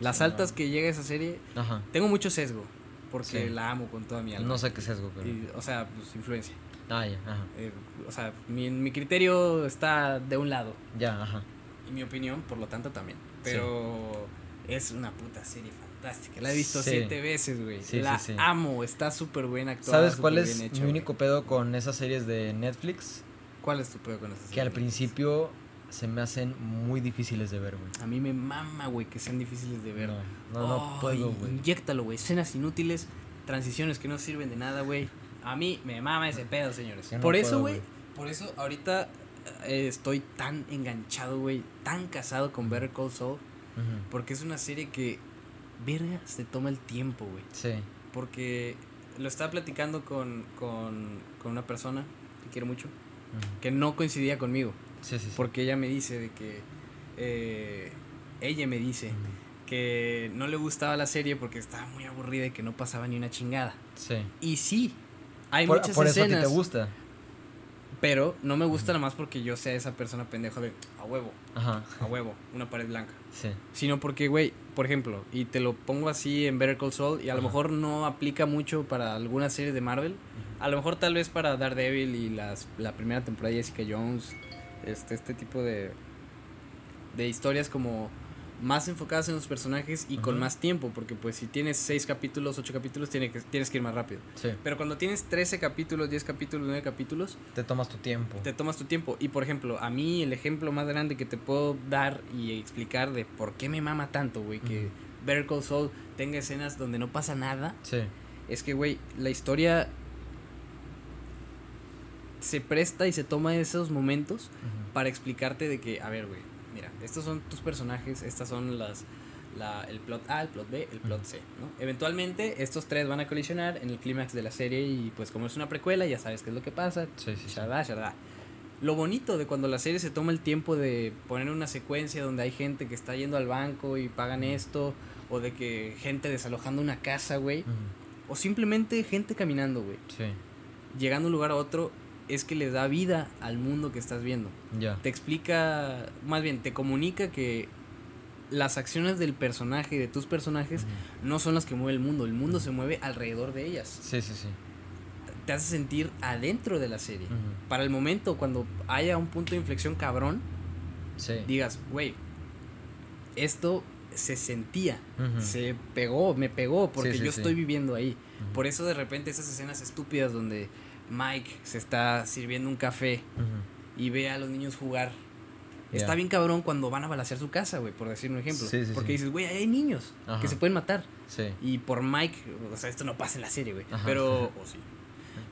Las altas no. que llega esa serie, Ajá. tengo mucho sesgo. Porque la amo con toda mi alma. No sé qué sesgo, pero. Y, o sea, pues influencia. Ah, ya, ajá. Eh, o sea, mi, mi criterio está de un lado. Ya, ajá. Y mi opinión, por lo tanto, también. Pero es una puta serie fantástica. La he visto Sí. siete veces, güey. Sí, la sí, amo. Está súper buena actuada. ¿Sabes cuál es mi güey. único pedo con esas series de Netflix? ¿Cuál es tu pedo con esa serie? Que al principio se me hacen muy difíciles de ver, güey. A mí me mama, güey, que sean difíciles de ver. No, no, no puedo, güey. Inyéctalo, güey. Escenas inútiles, transiciones que no sirven de nada, güey. A mí me mama ese pedo, señores. No por eso, güey. Por eso ahorita eh, estoy tan enganchado, güey. Tan casado con Better Call Saul. Porque es una serie que, verga, se toma el tiempo, güey. Sí. Porque lo estaba platicando con, con, con una persona que quiero mucho, que no coincidía conmigo. Sí, sí, sí. Porque ella me dice de que. eh, ella me dice que no le gustaba la serie porque estaba muy aburrida y que no pasaba ni una chingada. Sí. Y sí, hay por muchas por eso a ti escenas. te gusta. Pero no me gusta nada más porque yo sea esa persona pendeja de a huevo, Ajá. a huevo, una pared blanca. Sí. Sino porque, güey, por ejemplo, y te lo pongo así en Better Call Saul, y a lo mejor no aplica mucho para algunas series de Marvel. A lo mejor tal vez para Daredevil y las, la primera temporada de Jessica Jones. Este, este tipo de, de historias como más enfocadas en los personajes y con más tiempo. Porque pues si tienes seis capítulos, ocho capítulos, tiene que, tienes que ir más rápido. Sí. Pero cuando tienes 13 capítulos, 10 capítulos, 9 capítulos, Te tomas tu tiempo. te tomas tu tiempo. Y por ejemplo, a mí el ejemplo más grande que te puedo dar y explicar de por qué me mama tanto, güey, que. Better Call Saul tenga escenas donde no pasa nada, Sí. es que, güey, la historia se presta y se toma esos momentos para explicarte de que, a ver, güey, mira, estos son tus personajes, estas son las la, el plot A, el plot B, el plot. C, ¿no? Eventualmente estos tres van a colisionar en el clímax de la serie y pues como es una precuela ya sabes qué es lo que pasa, Sí, sí. Shadá, shadá. Lo bonito de cuando la serie se toma el tiempo de poner una secuencia donde hay gente que está yendo al banco y pagan esto, o de que gente desalojando una casa, güey, Ujú. o simplemente gente caminando, güey, Sí. llegando de un lugar a otro, es que le da vida al mundo que estás viendo. Ya. Te explica, más bien, te comunica que las acciones del personaje, de tus personajes, no son las que mueve el mundo, el mundo se mueve alrededor de ellas. Sí, sí, sí. Te hace sentir adentro de la serie. Para el momento, cuando haya un punto de inflexión cabrón, Sí. digas, güey, esto se sentía, se pegó, me pegó, porque Sí, sí, yo estoy viviendo ahí. Por eso de repente esas escenas estúpidas donde Mike se está sirviendo un café y ve a los niños jugar. Está bien cabrón cuando van a balasear su casa, güey, por decir un ejemplo. Sí, sí, porque sí. dices, güey, ahí hay niños Ajá. que se pueden matar. Sí. Y por Mike, o sea, esto no pasa en la serie, güey. Pero, o sí.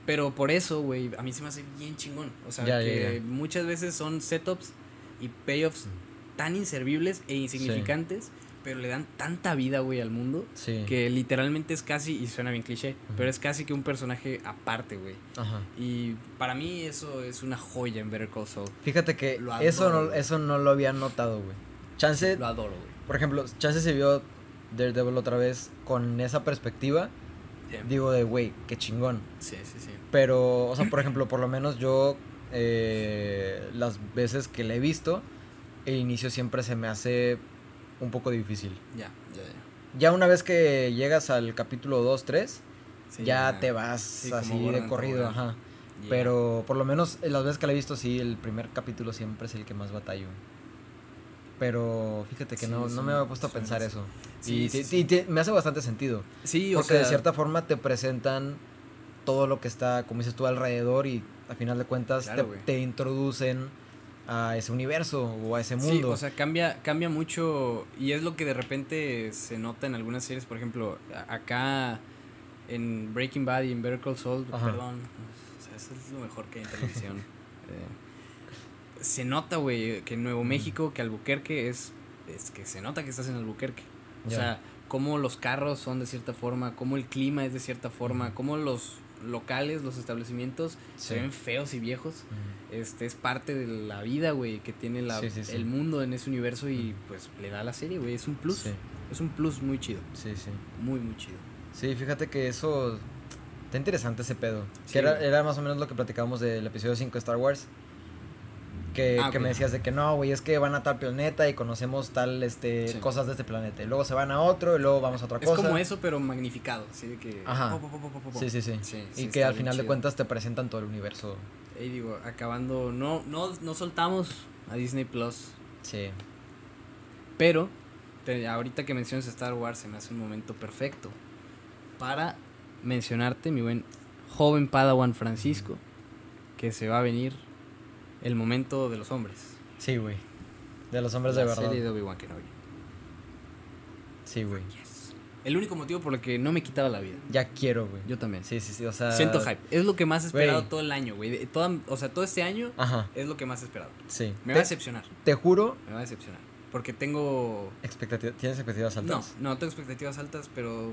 Pero por eso, güey, a mí se me hace bien chingón. O sea, que muchas veces son setups y payoffs tan inservibles e insignificantes, pero le dan tanta vida, güey, al mundo. Sí. Que literalmente es casi, y suena bien cliché, pero es casi que un personaje aparte, güey. Ajá. Y para mí eso es una joya en Better Call Saul. Fíjate que eso no, güey. eso no lo había notado, güey. Chance, Lo adoro, güey. por ejemplo, Chance se vio Daredevil otra vez con esa perspectiva. Digo de, güey, qué chingón. Sí, sí, sí. Pero, o sea, por ejemplo, por lo menos yo, eh, las veces que le he visto, el inicio siempre se me hace un poco difícil. Ya, ya, ya. Ya una vez que llegas al capítulo 2, 3, Sí, ya te vas Sí, así de corrido, ajá. Pero por lo menos en las veces que la he visto, sí, el primer capítulo siempre es el que más batallo. Pero fíjate que Sí, no, no me había puesto a pensar eso. Sí, y sí, te- me hace bastante sentido. Sí, o Porque de sea, cierta forma te presentan todo lo que está, como dices tú, alrededor y a final de cuentas Claro, te, te introducen a ese universo o a ese Sí, mundo. o sea, cambia, cambia mucho y es lo que de repente se nota en algunas series, por ejemplo, acá en Breaking Bad y en Better Call Saul, Ajá. perdón, o sea, eso es lo mejor que hay en televisión. Eh, se nota, güey, que en Nuevo Mm. México, que Albuquerque es, es que se nota que estás en Albuquerque. O sea, cómo los carros son de cierta forma, cómo el clima es de cierta forma, cómo los locales, los establecimientos se ven feos y viejos este es parte de la vida, güey, que tiene la, Sí, sí, sí. el mundo en ese universo y pues le da a la serie, güey, es un plus. Es un plus muy chido, sí, sí. muy, muy chido. Sí, fíjate que eso está interesante ese pedo. Que era, era más o menos lo que platicábamos del episodio 5 de Star Wars. Que, Ah, que me decías de que no, güey, es que van a tal planeta y conocemos tal este Sí. cosas de este planeta. Y luego se van a otro y luego vamos a otra Es cosa. como eso, pero magnificado, así de que... Ajá. po, po, po. Sí, sí, sí. Sí, y que al final de cuentas te presentan todo el universo. Y digo, acabando, no, no, no soltamos a Disney Plus, Sí. pero te- ahorita que mencionas Star Wars se me hace un momento perfecto para mencionarte, mi buen joven Padawan Francisco, que se va a venir el momento de los hombres. Sí, güey. De los hombres la de verdad. serie de Obi-Wan Kenobi. Sí, güey. El único motivo por el que no me quitaba la vida. Ya quiero, güey. Yo también. Sí, sí, sí. O sea. Siento hype. Es lo que más he esperado todo el año, güey. O sea, todo este año Ajá. es lo que más he esperado. Sí. Me te, va a decepcionar. te juro, Me va a decepcionar. Porque tengo. expectativa- ¿tienes expectativas No, altas? no tengo expectativas altas, pero.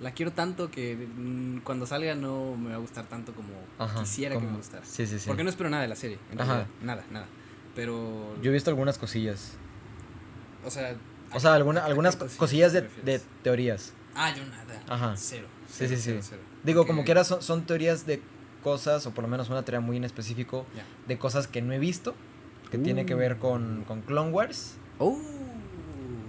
La quiero tanto que mm, cuando salga no me va a gustar tanto como Ajá. quisiera que me gustara. Sí, sí, sí. Porque no espero nada de la serie. En realidad. Nada, nada. Pero. Yo he visto algunas cosillas. O sea. O sea, alguna, ¿a qué algunas cosillas cosillas de, de teorías. Ah, yo nada. Ajá. Cero. Sí, cero, sí, sí. cero, cero. Digo, como quieras, son, son teorías de cosas, o por lo menos una teoría muy en específico, de cosas que no he visto, que tiene que ver Uh. con, con Clone Wars, Oh.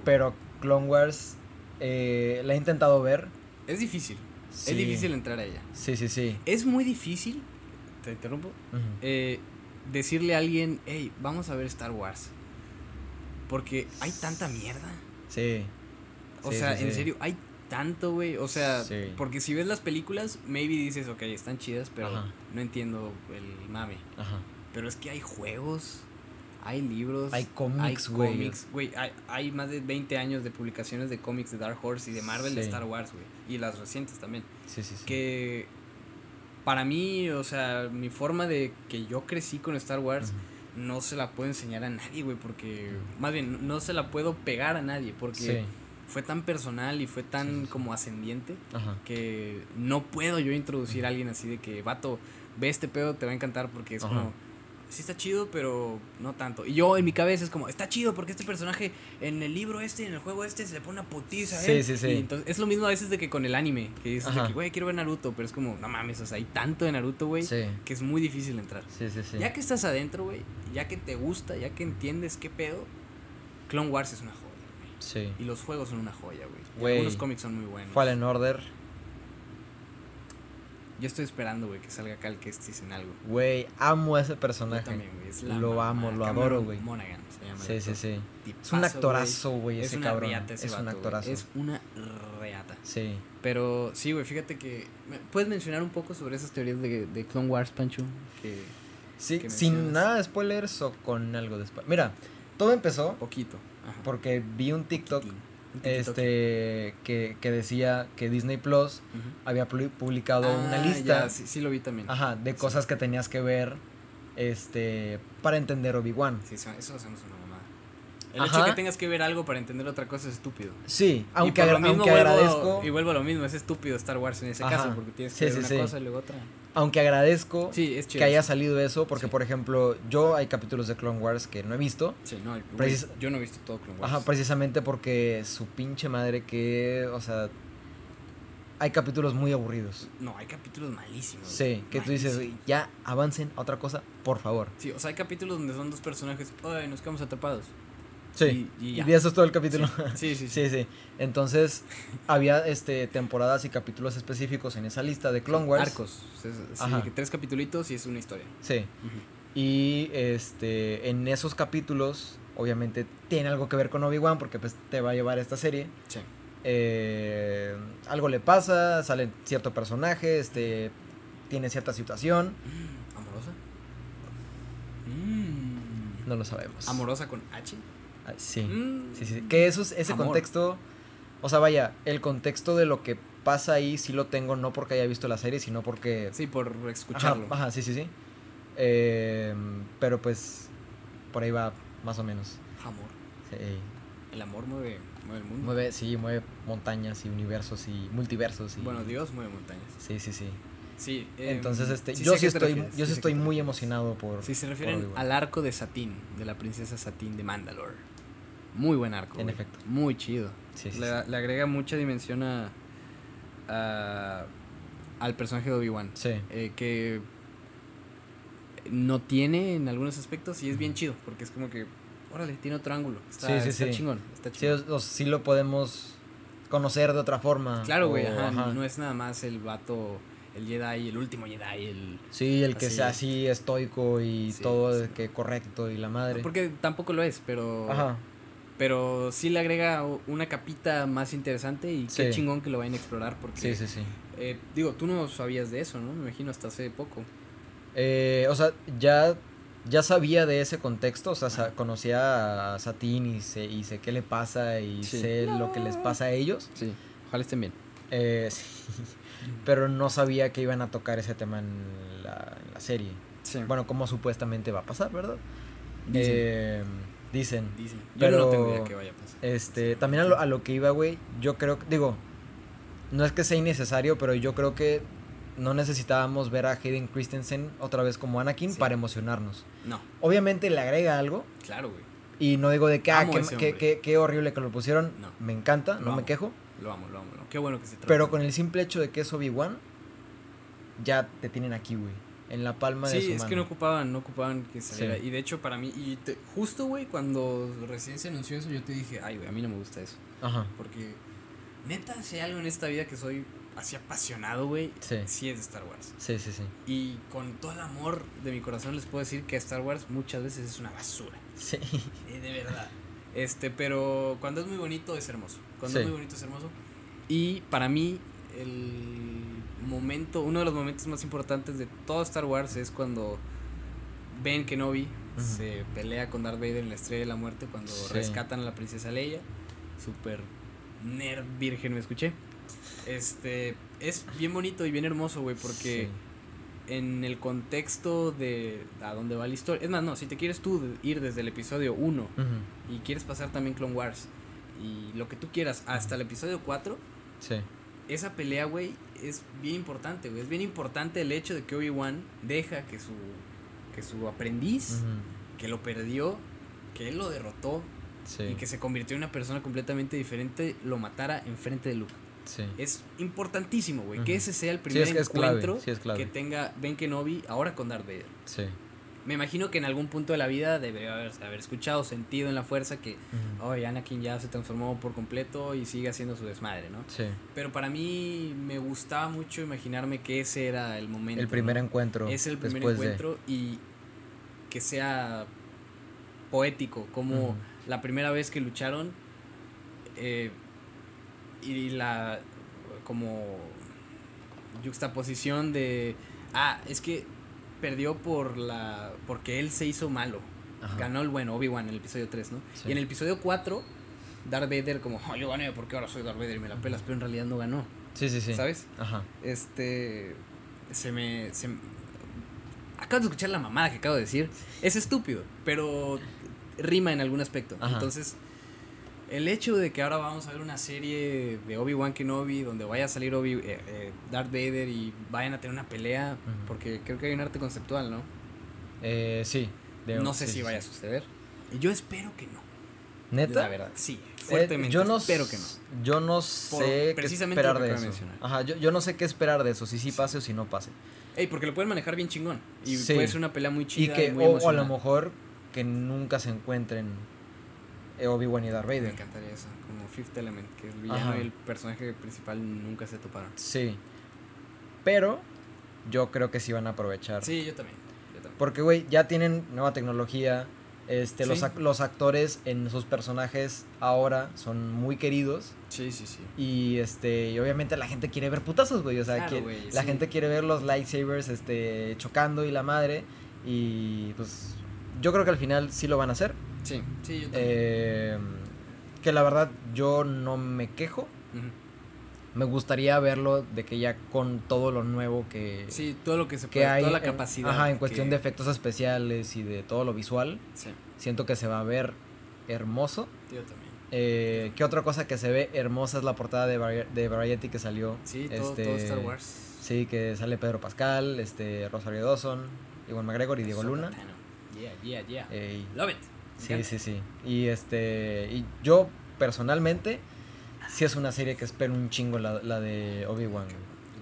pero Clone Wars eh, la he intentado ver. Es difícil. Sí. Es difícil entrar a ella. Sí, sí, sí. Es muy difícil, te interrumpo, eh, decirle a alguien, hey, vamos a ver Star Wars. Porque hay tanta mierda. Sí. O Sí, sea, sí, en serio, hay tanto, güey. O sea, porque si ves las películas, maybe dices, ok, están chidas, pero Ajá. no entiendo el mame. Ajá. Pero es que hay juegos, hay libros, Hay cómics, hay güey. cómics, güey. Hay, hay más de 20 años de publicaciones de cómics de Dark Horse y de Marvel de. Star Wars, güey. Y las recientes también. Sí, sí, sí. Que para mí, o sea, mi forma de que yo crecí con Star Wars no se la puedo enseñar a nadie, güey, porque más bien no se la puedo pegar a nadie porque Sí. fue tan personal y fue tan Sí, sí, sí. como ascendiente Ajá. que no puedo yo introducir a alguien así de que, vato, ve este pedo, te va a encantar porque es Ajá. como, sí está chido, pero no tanto. Y yo en mi cabeza es como, está chido porque este personaje en el libro este, en el juego este, se le pone una putiza, Sí, ¿eh? sí, sí. Y entonces es lo mismo a veces de que con el anime, que dices de Ajá. que, güey, quiero ver Naruto, pero es como, no mames, o sea, hay tanto de Naruto, güey, Sí. que es muy difícil entrar. Sí, sí, sí. Ya que estás adentro, güey, ya que te gusta, ya que entiendes qué pedo, Clone Wars es una joya, güey. Sí. Y los juegos son una joya, güey. Y Güey. Algunos cómics son muy buenos. Fallen Order. Yo estoy esperando, güy, que salga Cal Kestis en algo. Güey, amo a ese Yo personaje. también, güey. es la Lo mamá. amo, lo Cameron adoro, güey. Monaghan se llama. Sí, sí, sí. Tipazo, Es un actorazo, güey, Es ese una cabrón. ese Es un vato, güey. actorazo. Es una reata. Sí. Pero sí, güey, fíjate que... ¿me- ¿Puedes mencionar un poco sobre esas teorías de, de Clone Wars, Pancho? Que Sí, que sin nada de spoilers o con algo de spoilers. Mira, todo empezó poquito. Ajá. porque vi un TikTok Poquitín. Este que, que decía que Disney Plus había pu- publicado una Ah, lista ya, sí, sí lo vi también. ajá, de Sí. cosas que tenías que ver este para entender Obi-Wan. Sí, eso, eso hacemos una mamada. El Ajá. hecho de que tengas que ver algo para entender otra cosa es estúpido. Sí, aunque, y por lo mismo aunque vuelvo, agradezco, Y vuelvo a lo mismo, es estúpido Star Wars en ese Ajá. caso, porque tienes Sí, que ver una cosa y luego otra. Aunque agradezco Sí, es chido. que haya salido eso, porque Sí. por ejemplo, yo hay capítulos de Clone Wars que no he visto. Sí, no, güey, yo no he visto todo Clone Wars. Ajá, precisamente porque su pinche madre que, o sea, hay capítulos muy aburridos. No, hay capítulos malísimos. Sí, que tú dices, ya avancen a otra cosa, por favor. Sí, o sea, hay capítulos donde son dos personajes, ay, nos quedamos atrapados. Sí. Y, ya. eso es todo el capítulo. Sí, sí, sí. Sí, sí. Entonces, había este temporadas y capítulos específicos en esa lista de Clone Wars. Arcos. Ajá. que tres capitulitos y es una historia. Sí. Y este en esos capítulos obviamente tiene algo que ver con Obi-Wan porque pues te va a llevar a esta serie. Sí. Eh, algo le pasa, sale cierto personaje, este tiene cierta situación, ¿Amorosa? Mm. no lo sabemos. ¿Amorosa con H? Ah, sí. Mm. Sí, sí. Que eso es- ese Amor. contexto, o sea, vaya, el contexto de lo que pasa ahí sí lo tengo no porque haya visto la serie, sino porque Sí, por escucharlo. Ajá, sí, sí, sí. Eh, pero pues por ahí va más o menos. Amor. Sí. El amor mueve, mueve el mundo. Mueve, sí, mueve montañas y universos y multiversos y Bueno, Dios mueve montañas. Sí, sí, sí. Sí. eh, Entonces, este, sí yo sí estoy, refieres, yo sí estoy muy emocionado por. Sí, se refieren al arco de Satín, de la princesa Satín de Mandalore. Muy buen arco. En güey. efecto. Muy chido. Sí, sí, le, sí. le agrega mucha dimensión a, a- al personaje de Obi-Wan. Sí. eh, que no tiene en algunos aspectos y es bien chido, porque es como que, órale, tiene otro ángulo. Está, Sí, sí, está sí. chingón. Está Sí, chingón. o- o sí lo podemos conocer de otra forma. claro, güey, ajá, ajá. No es nada más el vato, el Jedi, el último Jedi, el... Sí, el que sea así estoico y todo que correcto y la madre. Porque tampoco lo es, pero... Ajá. Pero sí le agrega una capita más interesante y qué Sí. chingón que lo vayan a explorar porque... Sí, sí, sí. eh, digo, tú no sabías de eso, ¿no? Me imagino hasta hace poco. Eh, o sea, ya, ya sabía de ese contexto, o sea, conocía a Satín y sé, y sé qué le pasa y Sí. sé lo que les pasa a ellos, Sí, ojalá estén bien. eh, sí, pero no sabía que iban a tocar ese tema en la, en la serie. Sí. Bueno, como supuestamente va a pasar, ¿verdad? Dicen. Eh, dicen. Dicen. Yo pero- no tengo idea que vaya a pasar. Este, también a lo, a lo que iba, güey, yo creo, digo, no es que sea innecesario, pero yo creo que no necesitábamos ver a Hayden Christensen otra vez como Anakin Sí. para emocionarnos. No, Obviamente le agrega algo claro, güey. y no digo de que, ah, qué, qué, qué- horrible que lo pusieron, No. me encanta, Lo no me quejo, Lo amo, lo amo, lo amo. Qué bueno que se trata. pero con el simple hecho de que es Obi-Wan, ya te tienen aquí, güey. En la palma de su Sí, mano. es que no ocupaban, no ocupaban que saliera. Sí. Y de hecho, para mí, y te- justo, güey, cuando recién se anunció eso, yo te dije, ay, güey, a mí no me gusta eso. Ajá. Porque, neta, si hay algo en esta vida que soy así apasionado, güey, Sí. sí es de Star Wars. Sí, sí, sí. Y con todo el amor de mi corazón les puedo decir que Star Wars muchas veces es una basura. Sí. Eh, de verdad. Este, pero cuando es muy bonito es hermoso. Cuando Sí. es muy bonito es hermoso. Y para mí, el momento, uno de los momentos más importantes de todo Star Wars es cuando Ben Kenobi Ujú. se pelea con Darth Vader en la Estrella de la Muerte, cuando Sí. rescatan a la princesa Leia. Super nerd virgen, me escuché. Este, es bien bonito y bien hermoso, güey, porque en el contexto de a dónde va la historia. Es más, no, si te quieres tú ir desde el episodio 1 Sí. Ujú. y quieres pasar también Clone Wars y lo que tú quieras hasta el episodio 4, Sí. Esa pelea, güey, es bien importante, güey. Es bien importante el hecho de que Obi-Wan deja que su, que su aprendiz, que lo perdió, que él lo derrotó Sí. y que se convirtió en una persona completamente diferente, lo matara enfrente de Luke. Sí. Es importantísimo, güey, que ese sea el Sí, primer es que es clave. encuentro Sí, es clave. que tenga Ben Kenobi ahora con Darth Vader. Sí. Me imagino que en algún punto de la vida debería haber, haber escuchado, sentido en la fuerza que, Ujú. oye, Anakin ya se transformó por completo y sigue haciendo su desmadre, ¿no? Sí. Pero para mí me gustaba mucho imaginarme que ese era el momento. El primer ¿no? encuentro. Es el primer de- encuentro y que sea poético, como la primera vez que lucharon eh, y la como juxtaposición de ah es que perdió por la porque él se hizo malo Ajá. ganó el bueno Obi-Wan en el episodio 3 no Sí. y en el episodio 4 Darth Vader como "Oh, yo gané porque ahora soy Darth Vader y me la pelas pero en realidad no ganó Sí, sí, sí. ¿sabes? Ajá. este se me, se acabo de escuchar la mamada que acabo de decir es estúpido pero rima en algún aspecto Ajá. entonces el hecho de que ahora vamos a ver una serie de Obi Wan Kenobi donde vaya a salir Obi eh, eh, Darth Vader y vayan a tener una pelea porque creo que hay un arte conceptual no Eh, sí. no sé sí, si sí, vaya a suceder y yo espero que no ¿Neta? la verdad sí Eh, fuertemente yo no, espero que no Yo no sé qué precisamente esperar de eso. Ajá, yo, yo no sé qué esperar de eso, si sí Sí. pase o si no pase. Ey, porque lo pueden manejar bien chingón y puede ser una pelea muy Y chida que, muy o, o a lo mejor, que nunca se encuentren Obi-Wan y Darth Me Vader. encantaría eso, como Fifth Element, que el villano Ajá. y el personaje principal nunca se toparon. Sí. Pero yo creo que sí van a aprovechar. Sí, yo también. Yo también. Porque, güey, ya tienen nueva tecnología. Este, los, Sí. ac- los actores en sus personajes ahora son muy queridos. Sí, sí, sí. Y este, y obviamente la gente quiere ver putazos, güey. O sea, Claro, que- la sí. gente quiere ver los lightsabers este, chocando y la madre. Y pues yo creo que al final sí lo van a hacer. Sí, sí, yo también. Eh, que la verdad yo no me quejo. Me gustaría verlo de que ya con todo lo nuevo que, Sí, todo lo que se que puede, hay. toda la en- capacidad. ajá, en cuestión que- de efectos especiales y de todo lo visual. Sí, Siento que se va a ver hermoso. yo también. Eh, ¿Qué otra cosa que se ve hermosa es la portada de, Vari- de Variety que salió? Sí, todo, Este, todo Star Wars. Sí, que sale Pedro Pascal, este, Rosario Dawson, Iwan McGregor y Diego Luna. Yeah, yeah, yeah. Ey, Love it. Sí, sí, sí. Y este, y yo personalmente sí es una serie que espero un chingo la, la de Obi-Wan.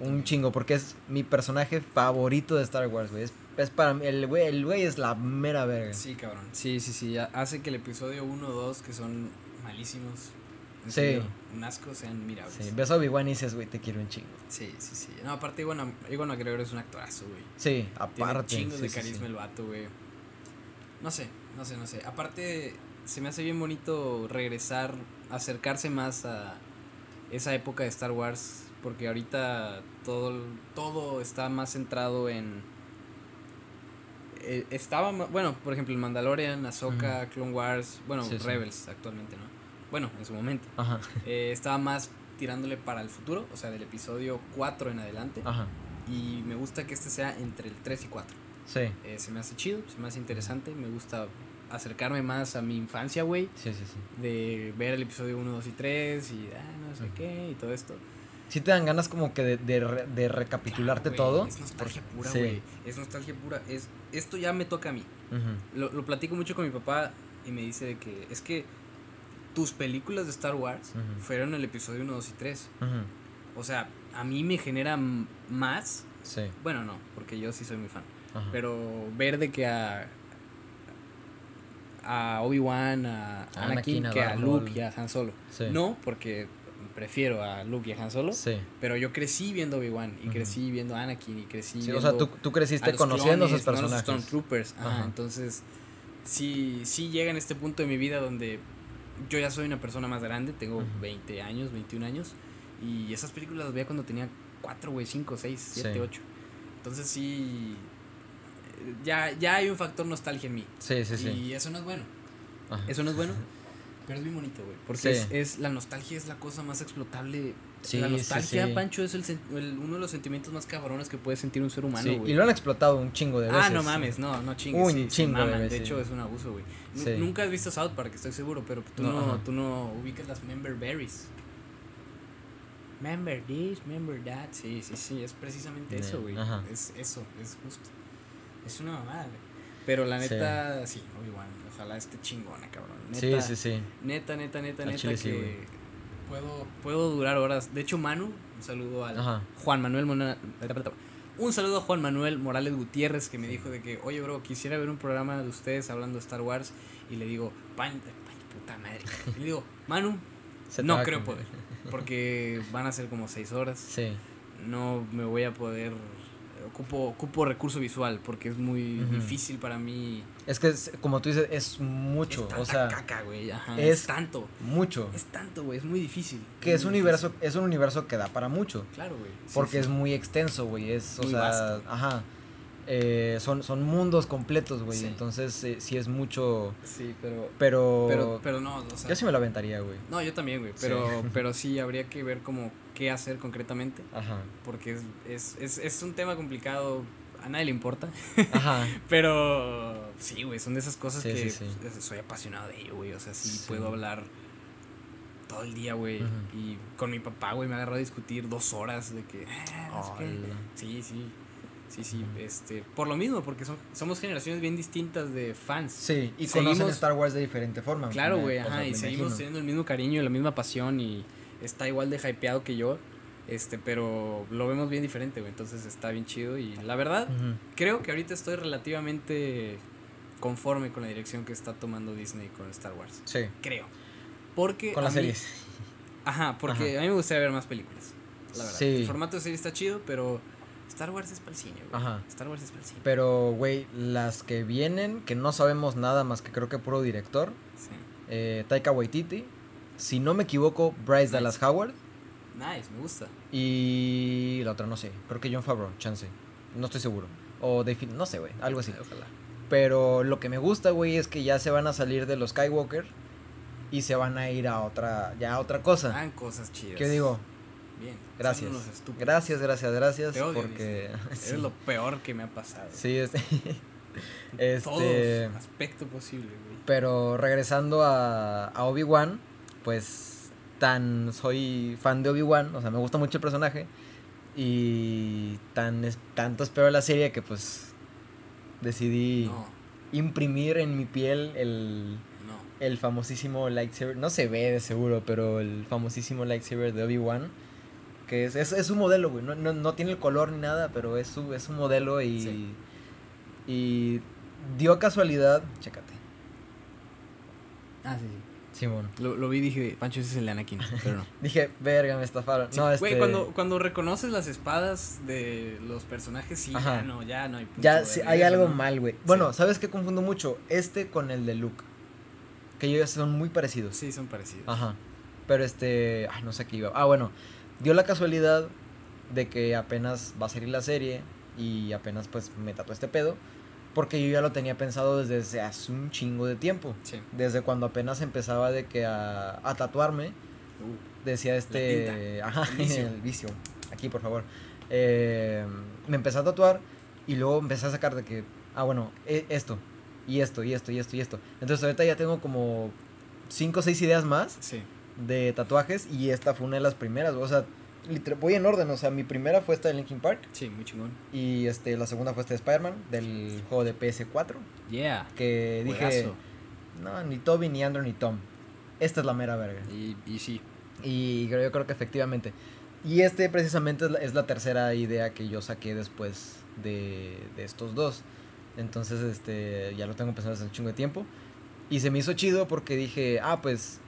Un chingo, porque es mi personaje favorito de Star Wars, güey. Es, es para mí, el güey, el güey es la mera verga. Sí, cabrón. Sí, sí, sí. Hace que el episodio 1 o 2, que son malísimos, en Sí. serio, un asco, sean mirables. Sí, ves a Obi-Wan y dices, güey, te quiero un chingo. Sí, sí, sí. No, aparte, Iwan, Iwan McGregor es un actorazo, güey. Sí, Tiene aparte. chingos sí, de sí, carisma sí. el vato, güey. No sé, no sé, no sé. Aparte, se me hace bien bonito regresar, acercarse más a esa época de Star Wars. Porque ahorita todo, todo está más centrado en. eh, estaba, bueno, por ejemplo, el Mandalorian, Ahsoka, Clone Wars, bueno, Sí, sí. Rebels actualmente, ¿no? Bueno, en su momento. Ajá, Eh, estaba más tirándole para el futuro, o sea, del episodio 4 en adelante. ajá. Y me gusta que este sea entre el 3 y 4. Sí, Eh, se me hace chido, se me hace interesante. Me gusta acercarme más a mi infancia, güey. sí, sí, sí. De ver el episodio 1, 2 y 3 y ah, no sé Ujú. qué y todo esto. Sí te dan ganas como que de, de, de recapitularte Claro, güey, todo. Es nostalgia pura, sí. güey. Es nostalgia pura. Es, esto ya me toca a mí. Ujú, Lo, lo platico mucho con mi papá y me dice de que es que tus películas de Star Wars Ujú. fueron el episodio 1, 2 y 3. ujú. O sea, a mí me genera más Sí. Bueno, no, porque yo sí soy muy fan. Pero ver de que a. A Obi-Wan, a A Anakin, que a Luke y a Han Solo. Sí. No, porque prefiero a Luke y a Han Solo. Sí. Pero yo crecí viendo Obi-Wan y crecí viendo Anakin y crecí Sí, viendo o sea, tú, tú creciste conociendo a clones, esos ¿no? Los personajes. Stormtroopers. Ajá, entonces sí, sí llega en este punto de mi vida donde yo ya soy una persona más grande, tengo Ujú. 20 años, 21 años, y esas películas las veía cuando tenía 4, güey, 5, 6, 7, Sí. 8. Entonces sí, ya, ya hay un factor nostalgia en mí. Sí, sí, sí. Y eso no es bueno. Ajá. Eso no es bueno. Pero es bien bonito, güey. Porque Sí. es, es- la nostalgia es la cosa más explotable. Sí, la nostalgia, sí. Pancho, es el, uno de los sentimientos más cabrones que puede sentir un ser humano, güey. y lo han explotado un chingo de veces. Ah, no mames, no, no chingues. Un chingo de de, hecho, es un abuso, güey. Nunca has visto South Park, estoy seguro, pero tú No, no, tú no ubicas las member berries. Member this, member that. Sí, sí, sí, es precisamente eso, güey. Es eso, es justo. Es una mamada, güey. Pero la Sí. neta, sí, Obi-Wan, ojalá esté chingona, cabrón. Sí, Neta, sí, sí. Neta, neta, neta, Al neta, chile sí, que güey. puedo, puedo durar horas. De hecho, Manu, un saludo al Ajá. Juan Manuel Mona- Un saludo a Juan Manuel Morales Gutiérrez que me dijo de que, oye, bro, quisiera ver un programa de ustedes hablando de Star Wars. Y le digo, pan, pan- puta madre. Y le digo, Manu, Se no creo comer. poder. Porque van a ser como seis horas. Sí. No me voy a poder. Ocupo, ocupo recurso visual porque es muy difícil para mí. Es que, es- como tú dices, es mucho. Es tanta o sea, caca, güey. Ajá, es- es tanto. mucho. Es tanto, güey. Es muy difícil. Que es un universo, es un universo que da para mucho. Claro, güey. Sí, Porque sí. es muy extenso, güey. Es, o Muy sea, vasto. ajá. Eh, son, son mundos completos, güey. Sí. Entonces, eh, sí es mucho. Sí, pero. Pero. Pero, pero no, o sea. yo sí me lo aventaría, güey. No, yo también, güey. Sí. Pero, pero sí habría que ver como qué hacer concretamente. Ajá. Porque es, es, es, es un tema complicado. A nadie le importa. Ajá. Pero sí, güey, son de esas cosas Sí, que sí, sí. pues, soy apasionado de ello, güey. O sea, sí, puedo hablar todo el día, güey. Y con mi papá, güey, me agarró a discutir dos horas de que. "Ah, qué". Hola. Sí, sí. Sí, sí, este, por lo mismo, porque son, somos generaciones bien distintas de fans. Sí, y Seguimos- conocen Star Wars de diferente forma. Claro, güey, ajá, y seguimos imagino. teniendo el mismo cariño y la misma pasión y está igual de hypeado que yo, este, pero lo vemos bien diferente, güey, entonces está bien chido y la verdad, creo que ahorita estoy relativamente conforme con la dirección que está tomando Disney con Star Wars, Sí, creo. Porque con las mí- series. Ajá, porque Ajá. a mí me gustaría ver más películas, la verdad. Sí. El formato de serie está chido, pero Star Wars es para el cine, güey. Ajá. Star Wars es para el cine. Pero, güey, las que vienen, que no sabemos nada más que creo que puro director, Sí. eh, Taika Waititi, si no me equivoco, Bryce Nice. Dallas Howard Nice, me gusta. y la otra no sé, creo que John Favreau, chance, no estoy seguro. O Dave Fil- no sé, güey, algo así. Ojalá. Pero lo que me gusta, güey, es que ya se van a salir de los Skywalker y se van a ir a otra, ya a otra cosa. Hagan cosas chidas. ¿Qué digo? Bien. Gracias. Gracias, gracias, gracias. Te odio, porque sí, Eres lo peor que me ha pasado. sí, este, En Todo este, aspecto posible, güey. pero regresando a, a Obi-Wan, pues tan soy fan de Obi-Wan, o sea, me gusta mucho el personaje y tan es- tanto espero la serie que pues decidí No, imprimir en mi piel el no. el famosísimo lightsaber, no se ve de seguro, pero el famosísimo lightsaber de Obi-Wan, que es, es, es un modelo, güey, no, no, no tiene el color ni nada, pero es su, es un modelo y, Sí. y dio casualidad, chécate, Ah, sí, sí. Simón. Lo, lo vi y dije, Pancho, ese es el de Anakin, pero no. Dije, verga, me estafaron. Sí, no, Güey, este, cuando, cuando reconoces las espadas de los personajes, sí, Ajá. ya no, ya no hay punto ya sí, hay algo ¿no? mal, güey. Bueno, ¿sabes qué confundo mucho? Este con el de Luke, que ellos son muy parecidos. Sí, son parecidos. Ajá. Pero este. Ay, no sé qué iba. Ah, bueno. Dio la casualidad de que apenas va a salir la serie. Y apenas pues me tatuó este pedo. Porque yo ya lo tenía pensado desde hace un chingo de tiempo. Sí. Desde cuando apenas empezaba de que a, a tatuarme. Uh, Decía este. Ajá, el vicio. el vicio. Aquí, por favor. Eh, me empecé a tatuar. Y luego empecé a sacar de que. Ah, bueno, e- esto. Y esto, y esto, y esto, y esto. Entonces ahorita ya tengo como. Cinco o seis ideas más sí. De tatuajes y esta fue una de las primeras, o sea, voy en orden, o sea, mi primera fue esta de Linkin Park Sí, muy chingón. y este la segunda fue esta de Spider-Man del juego de PS4 Yeah. que dije, no, ni Toby ni Andrew ni Tom. Esta es la mera verga. Y, y sí. Y creo, yo creo que efectivamente. Y este precisamente es la, es la tercera idea que yo saqué después de, de estos dos. Entonces, este, ya lo tengo pensado hace un chingo de tiempo. Y se me hizo chido porque dije, ah, pues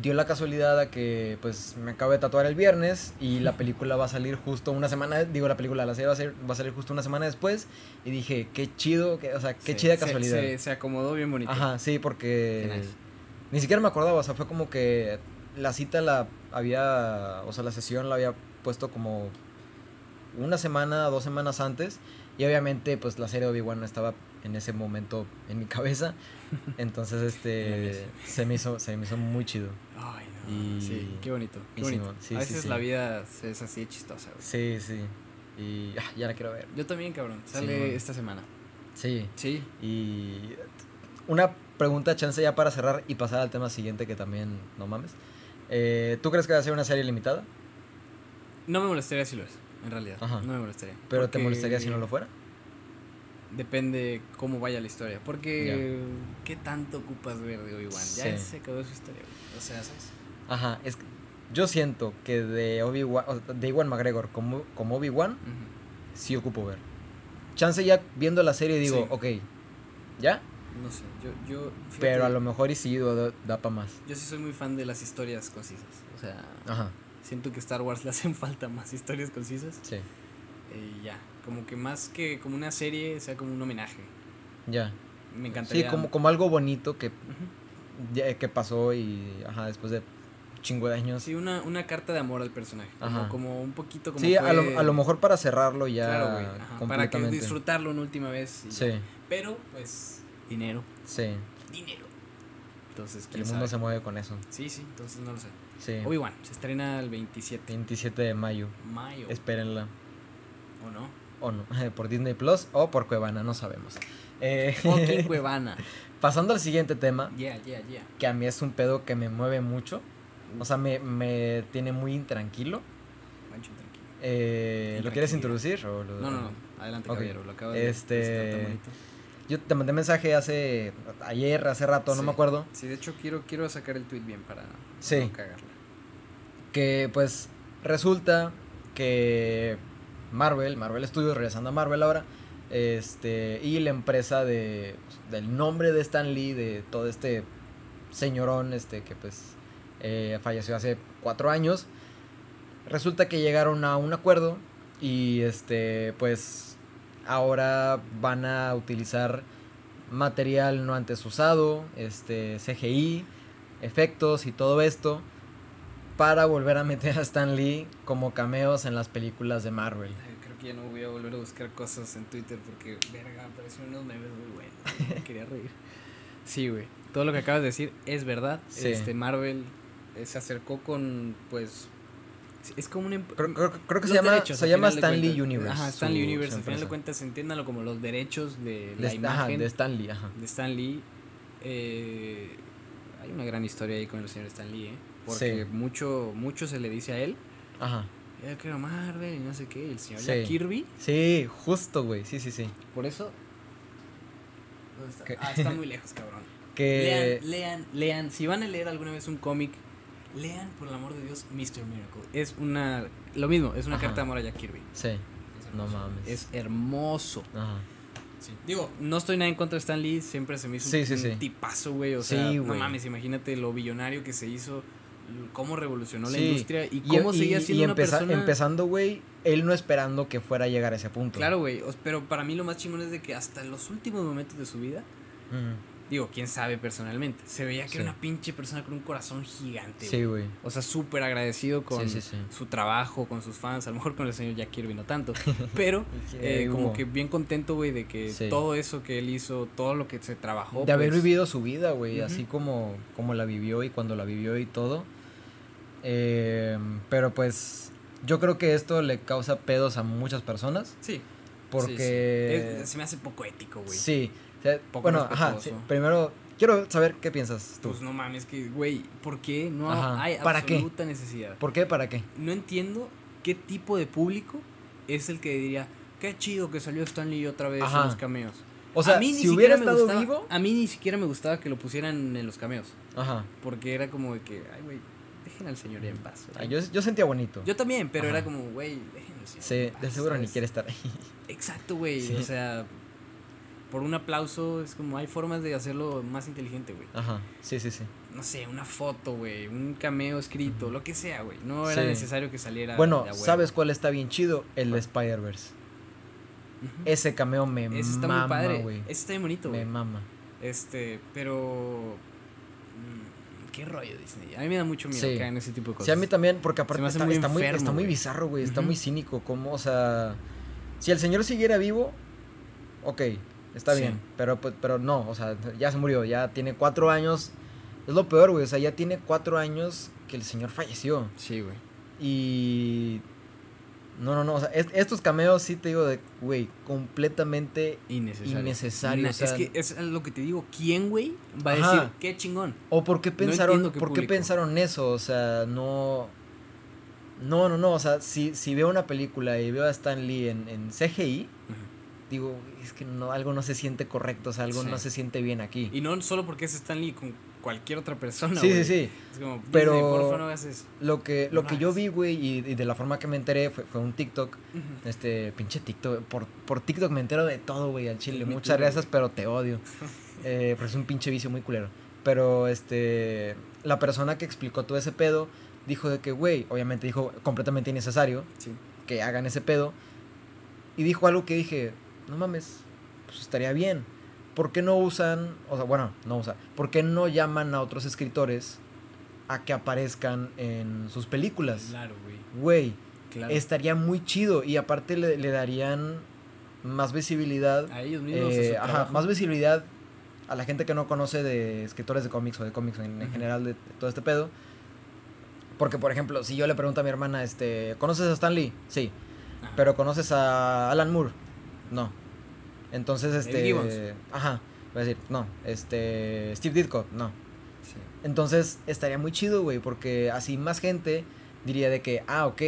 dio la casualidad a que pues me acabo de tatuar el viernes y la película va a salir justo una semana, digo la película, la serie va a, ser, va a salir justo una semana después y dije, qué chido, que, o sea, qué Sí, chida casualidad. Se, se acomodó bien bonito. Ajá, sí, porque nice. ni siquiera me acordaba, o sea, fue como que la cita la había, o sea, la sesión la había puesto como una semana, dos semanas antes y obviamente pues la serie de Obi-Wan estaba en ese momento en mi cabeza, entonces este se me hizo se me hizo muy chido. Ay, no. Y- Sí, qué bonito. Qué bonito. Sí, a veces sí. la vida es así de chistosa, güey. Sí, sí. Y ah, ya la quiero ver. Yo también, cabrón. Sale esta semana. Sí. Sí. Y una pregunta chance ya para cerrar y pasar al tema siguiente que también no mames. Eh, ¿Tú crees que va a ser una serie limitada? No me molestaría si lo es, en realidad. Ajá. No me molestaría. Pero te Porque molestaría si no lo fuera. Depende cómo vaya la historia. Porque, ¿qué tanto ocupas ver de Obi-Wan? Ya Sí. se acabó su historia, güey. O sea, ¿sabes? Ajá, es que yo siento que de Obi-Wan, de Iwan McGregor como, como Obi-Wan, sí ocupo ver. Chance ya viendo la serie digo, Sí. ok, ¿ya? No sé, yo, yo fíjate, Pero a lo mejor y sí da, da para más. yo sí soy muy fan de las historias concisas. O sea, Ajá, siento que Star Wars le hacen falta más historias concisas. sí, Y ya, como que más que como una serie, sea como un homenaje. ya. Me Sí, encantaría. como, como algo bonito que, ya- que pasó y, ajá, después de chingo de años. Sí, una, una carta de amor al personaje. Como, Ajá. como un poquito como Sí, a, lo, a lo mejor para cerrarlo ya Claro, güey. ajá, Para que disfrutarlo una última vez. ya. Sí, Pero, pues, dinero. sí. Dinero. Entonces, El mundo sabe? se mueve con eso. Sí, sí, entonces no lo sé. Sí. Obi-Wan se estrena el 27 27 de mayo. mayo. Espérenla. ¿O no? O no. Por Disney Plus o por Cuevana, no sabemos. Eh, Fucking Cuevana. pasando al siguiente tema, Yeah, yeah, yeah. que a mí es un pedo que me mueve mucho. O sea, me, me tiene muy intranquilo. Mancho, tranquilo. Eh, ¿Lo quieres introducir? O lo- No, no, no. Adelante, caballero. Lo acabo de Este-. Yo te mandé mensaje hace. ayer, hace rato, no me acuerdo. Sí, de hecho quiero, quiero sacar el tweet bien para Sí. no cagarla. Que pues resulta que Marvel, Marvel Studios, regresando a Marvel ahora, este, y la empresa de, del nombre de Stan Lee, de todo este señorón, este, que pues eh, falleció hace cuatro años, resulta que llegaron a un acuerdo y este, pues ahora van a utilizar material no antes usado, este, CGI, efectos y todo esto para volver a meter a Stan Lee como cameos en las películas de Marvel. Creo que ya no voy a volver a buscar cosas en Twitter porque, verga, aparecieron unos memes muy buenos. Quería reír. Sí, güey. Todo lo que acabas de decir es verdad. Sí. Este Marvel eh, se acercó con, pues. Es como un. emp- Creo, creo- creo que se llama, derechos, se llama final de Stan Lee cuentas. Universe. Ajá, su- Stan Lee su Universe. Al final de cuentas, entiéndalo como los derechos de, De, la ajá, imagen de Stan Lee, ajá. de Stan Lee. eh, hay una gran historia ahí con el señor Stan Lee, ¿eh? Porque Sí. mucho, mucho se le dice a él. Ajá. Yo quiero Marvel y no sé qué. El señor Sí. Jack Kirby. Sí, justo, güey. Sí, sí, sí. Por eso. ¿Dónde está? Ah, está muy lejos, cabrón. Que Lean, lean, lean. Si van a leer alguna vez un cómic, lean, por el amor de Dios, Mr. Miracle. Es una. Lo mismo, es una Ajá. carta de amor a Jack Kirby. sí. No mames. Es hermoso. Ajá. Digo, no estoy nada en contra de Stan Lee, siempre se me hizo Sí, un, sí, un tipazo, güey. O Sí, sea, no mames, imagínate lo billonario que se hizo, cómo revolucionó la industria y cómo y, seguía y siendo una empeza- persona. empezando, güey, él no esperando que fuera a llegar a ese punto. Claro, güey. Pero para mí lo más chingón es de que hasta los últimos momentos de su vida, digo, quién sabe personalmente, se veía que Sí. era una pinche persona con un corazón gigante, Sí, güey. O sea, súper agradecido con Sí, su trabajo, con sus fans. A lo mejor con el señor Jack Kirby no tanto. Pero Eh, como que bien contento, güey, de que todo eso que él hizo, todo lo que se trabajó. de haber pues, vivido su vida, güey, así como, como la vivió y cuando la vivió y todo. Eh, pero pues yo creo que esto le causa pedos a muchas personas Sí. porque... sí, sí. Es- se me hace poco ético, güey. Sí. o sea, Poco bueno, ajá, sí, primero quiero saber qué piensas tú. Pues no mames, que, güey, ¿por qué? No Ajá, hay ¿para qué? absoluta necesidad. ¿Por qué? ¿Para qué? No entiendo qué tipo de público es el que diría, qué chido que salió Stan Lee otra vez Ajá. en los cameos. O sea, A mí ni si hubiera estado gustaba- vivo... A mí ni siquiera me gustaba que lo pusieran en los cameos. Ajá. Porque era como de que, ay, güey, dejen al señor en paz. Ah, yo, yo sentía bonito. Yo también, pero Ajá. era como, güey, señor sí, en de seguro ni quiere estar ahí. Exacto, güey. Sí. O sea, por un aplauso es como hay formas de hacerlo más inteligente, güey. Ajá, sí, sí, sí. No sé, una foto, güey, un cameo escrito, lo que sea, güey. No era Sí. necesario que saliera. Bueno, de. ¿sabes cuál está bien chido? El. Spider-Verse. Ese cameo me Ese está mama, muy padre. güey. Ese está bien bonito, Me güey. mama. Este, pero. ¿Qué rollo Disney? A mí me da mucho miedo Sí. que hagan ese tipo de cosas. Sí, a mí también, porque aparte está, muy está muy, está muy bizarro, güey. Está muy cínico. Como, o sea, si el señor siguiera vivo, ok, está Sí. bien. Pero, pues, pero no, o sea, ya se murió. Ya tiene cuatro años. Es lo peor, güey. O sea, ya tiene cuatro años que el señor falleció. Sí, güey. Y. No, no, no. O sea, est- estos cameos sí te digo de, güey, completamente. Innecesario. Innecesario, Na- o sea- es que es lo que te digo. ¿Quién, güey, va a decir qué chingón? ¿O por qué pensaron, qué por qué pensaron eso? O sea, no. No, no, no. O sea, si, si veo una película y veo a Stan Lee en, en CGI, digo, es que no, algo no se siente correcto, o sea, algo Sí. no se siente bien aquí. Y no solo porque es Stan Lee, con cualquier otra persona, sí, sí, sí. Es como, Pero- porfa, no hagas eso. Lo que, lo No que yo vi, güey, y, y de la forma que me enteré fue, fue un TikTok. Este, pinche TikTok. Por, por TikTok me entero de todo, güey, al chile. Me Muchas gracias, pero te odio. Eh, pero es un pinche vicio muy culero. Pero, este, la persona que explicó todo ese pedo dijo de que, güey, obviamente dijo completamente innecesario Sí. que hagan ese pedo. Y dijo algo que dije, no mames, pues estaría bien. ¿Por qué no usan, o sea, bueno, no usa, ¿por qué no llaman a otros escritores a que aparezcan en sus películas? Claro, güey. Güey, Claro. estaría muy chido y aparte le, le darían más visibilidad. a ellos mismos. eh, ajá, más visibilidad a la gente que no conoce de escritores de cómics o de cómics en, general de, de todo este pedo. Porque, por ejemplo, si yo le pregunto a mi hermana, este, ¿conoces a Stan Lee? Sí. Ajá. Pero ¿conoces a Alan Moore? No. Entonces, este... Gibbons. Ajá. Voy a decir, no. Este... Steve Ditko, no. Sí. Entonces estaría muy chido, güey, porque así más gente diría de que, ah, ok,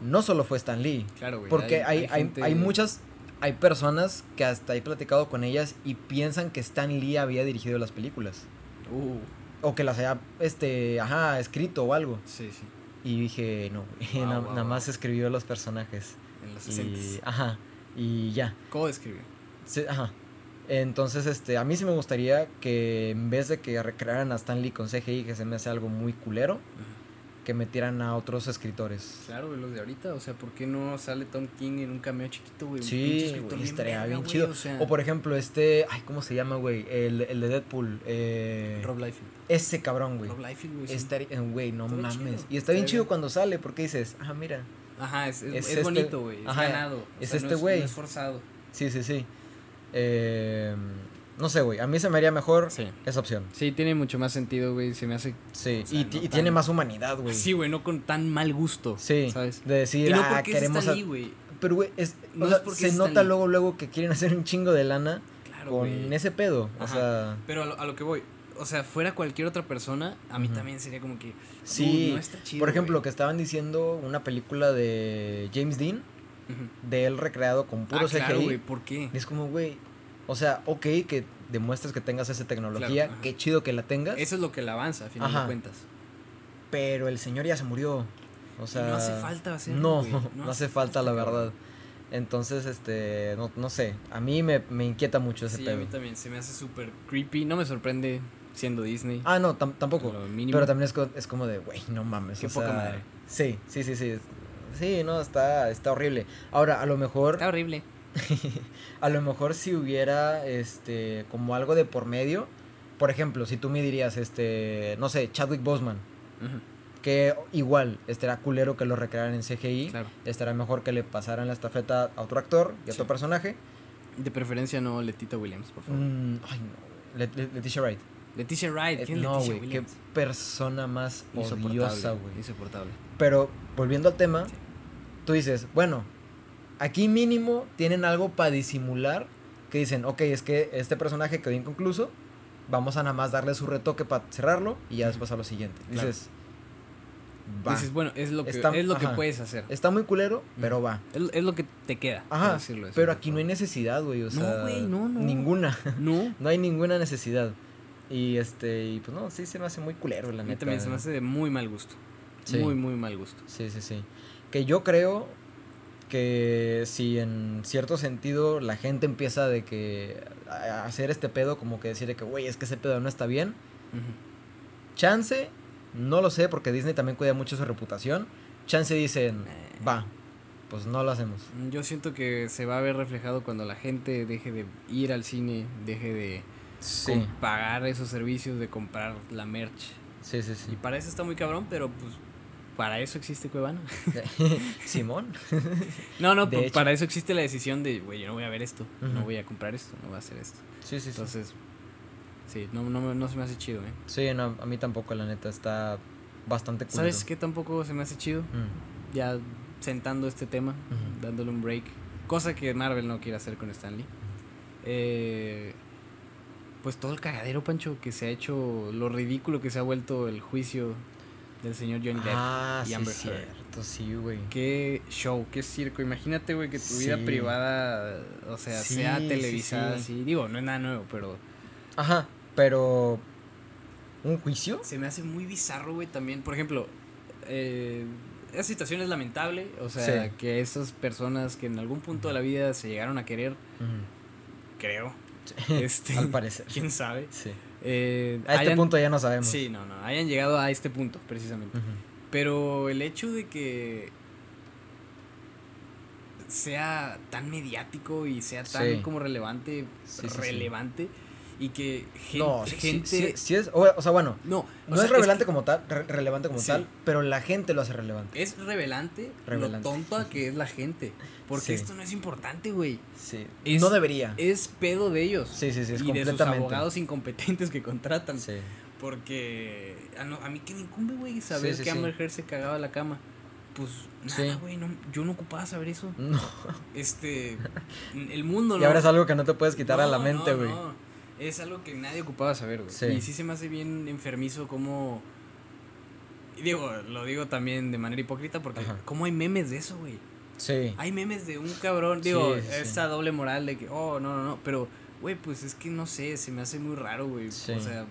no solo fue Stan Lee. Claro, güey. Porque hay, hay, gente- hay muchas, hay personas que hasta he platicado con ellas y piensan que Stan Lee había dirigido las películas. Uh, O que las haya, este, ajá, escrito o algo. sí, sí. Y dije, no, Wow, na- wow, nada wow. más escribió los personajes. En los Y, 60 ajá, y ya. ¿Cómo describe? Sí, ajá. Entonces, este, a mí sí me gustaría que en vez de que recrearan a Stan Lee con CGI, que se me hace algo muy culero, que metieran a otros escritores. Claro, güey, los de ahorita. O sea, ¿por qué no sale Tom King en un cameo chiquito, güey? Sí, güey, estaría bien güey, chido. O, sea, O por ejemplo, este, ay, ¿cómo se llama, güey? El, el de Deadpool. Eh, Rob Liefeld. ese cabrón, güey. Rob Liefeld, güey. Estaría, eh, güey, no Estaría mames. chido, Y está bien chido cuando sale, porque dices, ah, mira. Ajá, es, es, es es este- bonito, güey. Es ajá, ganado. o es sea, este güey. No es forzado. Sí, sí, sí. Eh, no sé, güey. A mí se me haría mejor Sí. esa opción. Sí, tiene mucho más sentido, güey. Se me hace. Sí, O sea, y, no tiene más humanidad, güey. Sí, güey, no con tan mal gusto. Sí, ¿Sabes? de decir, Y no ah, queremos a-. Pero, güey, es, No se nota luego, luego que quieren hacer un chingo de lana Claro, con ese pedo. O sea, Pero a lo, a lo que voy. O sea, fuera cualquier otra persona, a mí también sería como que. sí. "Uh, no está chido, por ejemplo, güey". que estaban diciendo una película de James Dean, De él recreado con puro ah, claro, CGI. güey, ¿por qué? y es como, güey, o sea, ok, que demuestres que tengas esa tecnología, Claro, qué chido que la tengas, Eso es lo que la avanza, a final Ajá. de cuentas. pero el señor ya se murió. O Y sea, no hace falta hacerlo, No, no, hace falta, la verdad. Entonces, este, no, no sé, a mí me, me inquieta mucho ese Sí, a pedo. mí también. Se me hace súper creepy. No me sorprende siendo Disney. Ah, no, tam- tampoco. Pero también es, co- es como de, güey, no mames. Qué o poca sea, madre. Sí, sí, sí, sí. Sí, no, está, está horrible. Ahora, a lo mejor, Está horrible. a lo mejor si hubiera, este, como algo de por medio, por ejemplo, si tú me dirías, este, no sé, Chadwick Boseman, que igual estará culero que lo recrearan en CGI, Claro. estará mejor que le pasaran la estafeta a otro actor y a otro personaje. De preferencia no Letita Williams, por favor. Mm, ay, no, Let- Let- Leticia Wright. Leticia Wright. Eh, ¿Quién es no, güey, qué persona más odiosa, güey. Insoportable. Pero volviendo al tema, Sí. Tú dices, bueno, aquí mínimo tienen algo para disimular que dicen, ok, es que este personaje quedó inconcluso, vamos a nada más darle su retoque para cerrarlo y ya después a lo siguiente. Claro. Dices, va. Dices, bueno, es lo que, Está- es lo que puedes hacer. Está muy culero, pero va. Es, es lo que te queda. Ajá, decirlo pero aquí no hay necesidad, güey, o No, sea, güey, no, no. ninguna, No. no hay ninguna necesidad. Y este, y pues no, sí se me hace muy culero, la A mí neta. también se me hace de muy mal gusto. Sí. Muy, muy mal gusto. Sí, sí, sí. Que yo creo que si en cierto sentido la gente empieza de que a hacer este pedo, como que decir de que, güey, es que ese pedo no está bien. Chance, no lo sé, porque Disney también cuida mucho su reputación. Chance dicen, Eh. va, pues no lo hacemos. Yo siento que se va a ver reflejado cuando la gente deje de ir al cine, deje de Sí, pagar esos servicios, de comprar la merch. sí, sí, Y sí. para eso está muy cabrón, pero pues para eso existe Cuevana. Simón. No, no, hecho. para eso existe la decisión de, güey, yo no voy a ver esto, no voy a comprar esto, no voy a hacer esto. Sí, sí, sí. Entonces, sí, no, no, no se me hace chido, ¿eh? Sí, no, a mí tampoco, la neta, está bastante culero. ¿Sabes qué tampoco se me hace chido? Mm, Ya sentando este tema, dándole un break. Cosa que Marvel no quiere hacer con Stanley. Eh, pues todo el cagadero, Pancho, que se ha hecho, lo ridículo que se ha vuelto el juicio del señor Johnny Depp. Ah, y sí, Amber Heard. cierto, sí, güey. Qué show, qué circo. Imagínate, güey, que tu vida Sí. privada, o sea, Sí, sea sí, televisada sí. así. Digo, no es nada nuevo, pero Ajá, pero... ¿Un juicio? se me hace muy bizarro, güey, también. Por ejemplo, eh, esa situación es lamentable. O sea, Sí. que esas personas que en algún punto de la vida se llegaron a querer, creo. Sí, Este, Al parecer. ¿Quién sabe? Sí. Eh, A este punto ya no sabemos. Sí, no, no, hayan llegado a este punto, precisamente. Pero el hecho de que sea tan mediático y sea tan Sí. como relevante, Sí, sí. Y que gen- No, sí, sí, gente... sí, sí es... O, o sea, bueno, No, no sea, es relevante que como tal, re- relevante como tal, pero la gente lo hace relevante. es revelante, Revelante. lo tonta que es la gente. Porque esto no es importante, güey. Sí. Es- no debería. Es pedo de ellos. Sí, sí, sí, es y de sus abogados incompetentes que contratan. Sí. Porque a, no- a mí que me incumbe, güey, saber que. Amber Heard se cagaba la cama. Pues nada, güey, no, yo no ocupaba saber eso. No. Este, el mundo, Y ¿no? ahora es algo que no te puedes quitar a la mente, no, güey. no. Es algo que nadie ocupaba saber, güey. Sí. Y sí se me hace bien enfermizo como... y Digo, lo digo también de manera hipócrita porque Ajá. ¿cómo hay memes de eso, güey? Sí. Hay memes de un cabrón, digo, Sí, esta doble moral de que, oh, no, no, no, pero, güey, pues es que no sé, se me hace muy raro, güey. Sí. O sea,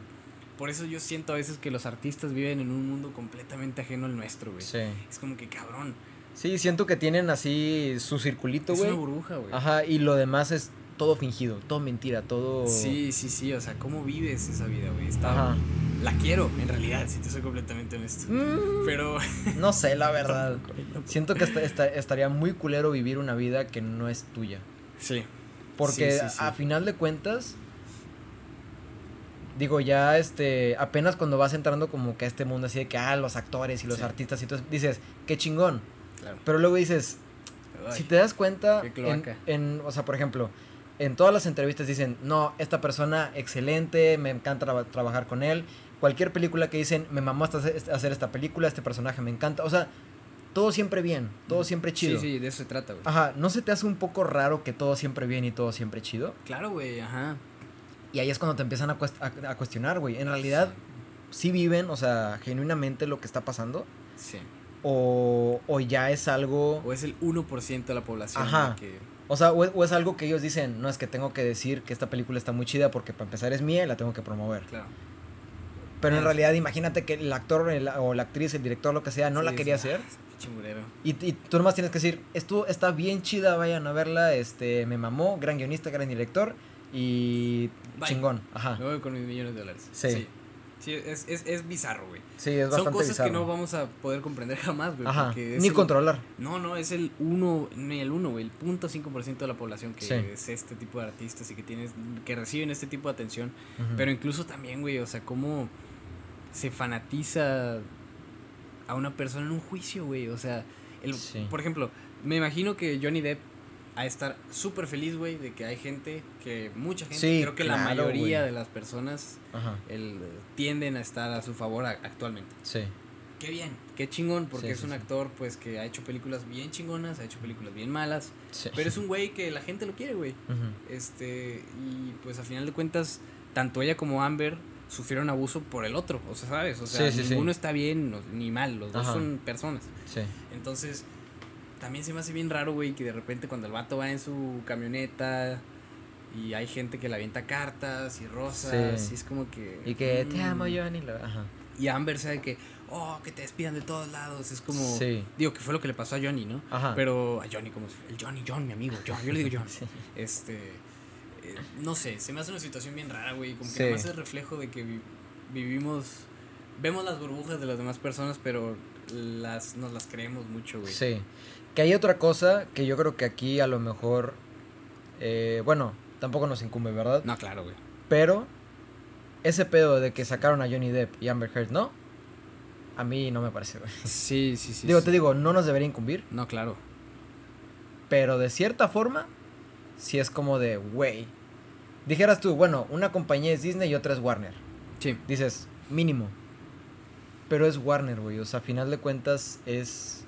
por eso yo siento a veces que los artistas viven en un mundo completamente ajeno al nuestro, güey. Sí. Es como que, cabrón, Sí, siento que tienen así su circulito, es güey. una burbuja, güey. Ajá, y lo demás es todo fingido, todo mentira, todo... Sí, sí, sí, o sea, ¿cómo vives esa vida, güey? Está-. La quiero, en realidad, si te soy completamente honesto. Mm, Pero... no sé, la verdad. Siento que esta- esta- estaría muy culero vivir una vida que no es tuya. Sí. Porque Sí, sí, sí. a final de cuentas, digo, ya este, apenas cuando vas entrando como que a este mundo así de que, ah, los actores y los Sí. artistas y todo, eso, dices, qué chingón. Claro. Pero luego dices, Ay, si te das cuenta, en, cloaca. en- o sea, por ejemplo, en todas las entrevistas dicen, no, esta persona excelente, me encanta traba- trabajar con él. Cualquier película que dicen, me mamó hasta hacer hacer esta película, este personaje me encanta. O sea, todo siempre bien, todo siempre chido. Sí, sí, de eso se trata, güey. Ajá, ¿no se te hace un poco raro que todo siempre bien y todo siempre chido? Claro, güey, ajá. Y ahí es cuando te empiezan a, a- a cuestionar, güey. En realidad, sí viven, o sea, genuinamente lo que está pasando. Sí. O, o ya es algo. O es el 1% de la población Ajá. que... O sea, o es, o es algo que ellos dicen, no es que tengo que decir que esta película está muy chida porque para empezar es mía y la tengo que promover. Claro. Pero en realidad, imagínate que el actor el- o la actriz, el director, lo que sea, no Sí, la quería ah, hacer. Y, y tú nomás tienes que decir, esto está bien chida, vayan a verla, este, me mamó, gran guionista, gran director y Bye. chingón. Ajá. Me voy con mis millones de dólares. Sí. Sí. Sí, es, es, es bizarro, güey. Sí, es Son bastante cosas bizarro. que no vamos a poder comprender jamás, güey. Ajá, ni el- controlar. No, no, es el 1, ni el 1, güey. El 0.5% de la población que Sí. es este tipo de artistas y que, tienes, que reciben este tipo de atención. Pero incluso también, güey, o sea, cómo se fanatiza a una persona en un juicio, güey. O sea, el, Sí. por ejemplo, me imagino que Johnny Depp a estar súper feliz, güey, de que hay gente, que mucha gente, Sí, creo que la mayoría de las personas el, tienden a estar a su favor a- actualmente. sí. Qué bien, qué chingón, porque Sí, es sí, un actor pues que ha hecho películas bien chingonas, ha hecho películas bien malas, sí. pero es un güey que la gente lo quiere, güey. Este, y pues a final de cuentas, tanto ella como Amber sufrieron abuso por el otro, o sea, ¿sabes? O sea, Sí, sí, sí. ninguno está bien no- ni mal, los dos son personas. Sí. Entonces, también se me hace bien raro, güey, que de repente cuando el vato va en su camioneta Y hay gente que le avienta cartas y rosas. Sí. Y es como que. Y que te amo, mm. Johnny. la- Ajá. Y Amber sabe que, oh, que te despidan de todos lados. Es como. Sí. Digo, que fue lo que le pasó a Johnny, ¿no? Ajá. Pero a Johnny, como si- el Johnny, John, mi amigo, John, yo le digo John. Sí. Este. eh, no sé, se me hace una situación bien rara, güey. Como que Sí. nada más es reflejo de que vi- vivimos. Vemos las burbujas de las demás personas, pero las nos las creemos mucho, güey. Sí. Que hay otra cosa que yo creo que aquí a lo mejor. eh, bueno, tampoco nos incumbe, ¿verdad? No, claro, güey. Pero. Ese pedo de que sacaron a Johnny Depp y Amber Heard, ¿no? A mí no me parece, güey. Sí, sí, sí. digo, sí. te digo, no nos debería incumbir. No, claro. Pero de cierta forma, sí es como de, güey. Dijeras tú, bueno, una compañía es Disney y otra es Warner. Sí. Dices, mínimo. Pero es Warner, güey. O sea, a final de cuentas es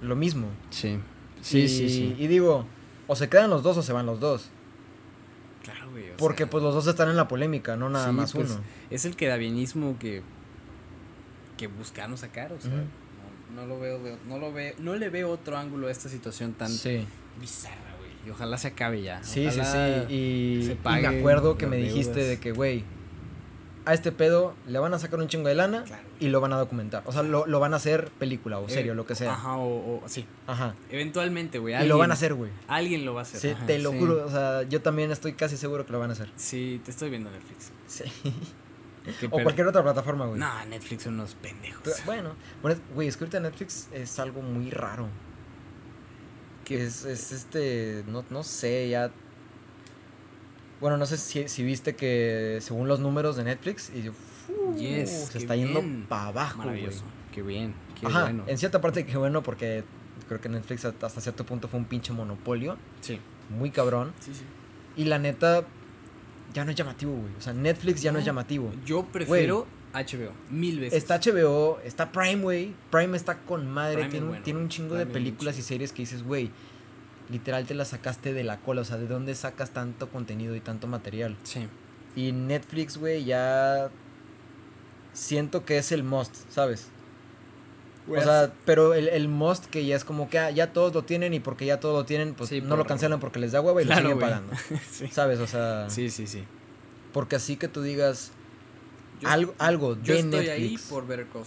lo mismo. Sí. Sí, y, sí, sí. Y digo, o se quedan los dos o se van los dos. Claro, güey. o Porque sea, pues los dos están en la polémica, no nada sí, más pues, uno. Es el quedabienismo que. que buscaron sacar, o sea. No, no lo veo, no lo veo, no le veo otro ángulo a esta situación tan Sí, bizarra, güey. Y ojalá se acabe ya. sí, sí, Ojalá sí. Y, se y me acuerdo que me dijiste deudas. de que, güey, a este pedo le van a sacar un chingo de lana Claro. y lo van a documentar. O sea, lo, lo van a hacer película o Eh, serie o lo que sea. Ajá, o, o- sí. Ajá. Eventualmente, güey. Y lo van a hacer, güey. Alguien lo va a hacer. Sí, ajá, te lo sí. juro. O sea, yo también estoy casi seguro que lo van a hacer. Sí, te estoy viendo Netflix. Sí. O cualquier otra plataforma, güey. No, Netflix son unos pendejos. Pero, bueno, güey, es que ahorita Netflix es algo muy raro. Que- Es, es este, no, no sé, ya... Bueno, no sé si, si viste que según los números de Netflix, y, fu, Yes, se qué está yendo para abajo, güey. Maravilloso. Qué bien. Qué Ajá, bueno. en cierta parte que bueno, porque creo que Netflix hasta cierto punto fue un pinche monopolio, Sí. muy cabrón. Sí, sí. Y la neta, ya no es llamativo, güey. O sea, Netflix ya no, es llamativo. Yo prefiero HBO. Mil veces. Está HBO, está Prime, güey. Prime está con madre. Prime tiene, un, bueno. tiene un chingo Prime de películas y series que dices, güey, literal te la sacaste de la cola. O sea, ¿de dónde sacas tanto contenido y tanto material? Sí. Y Netflix, güey, ya siento que es el must, ¿sabes? O sea, pero el, el must que ya es como que ah, ya todos lo tienen y porque ya todos lo tienen, pues Sí, no por- lo cancelan porque les da hueva y Claro, lo siguen pagando. sí. ¿Sabes? O sea, sí, sí, sí. porque así que tú digas Yo- algo, algo Yo de estoy Netflix. ahí por ver Call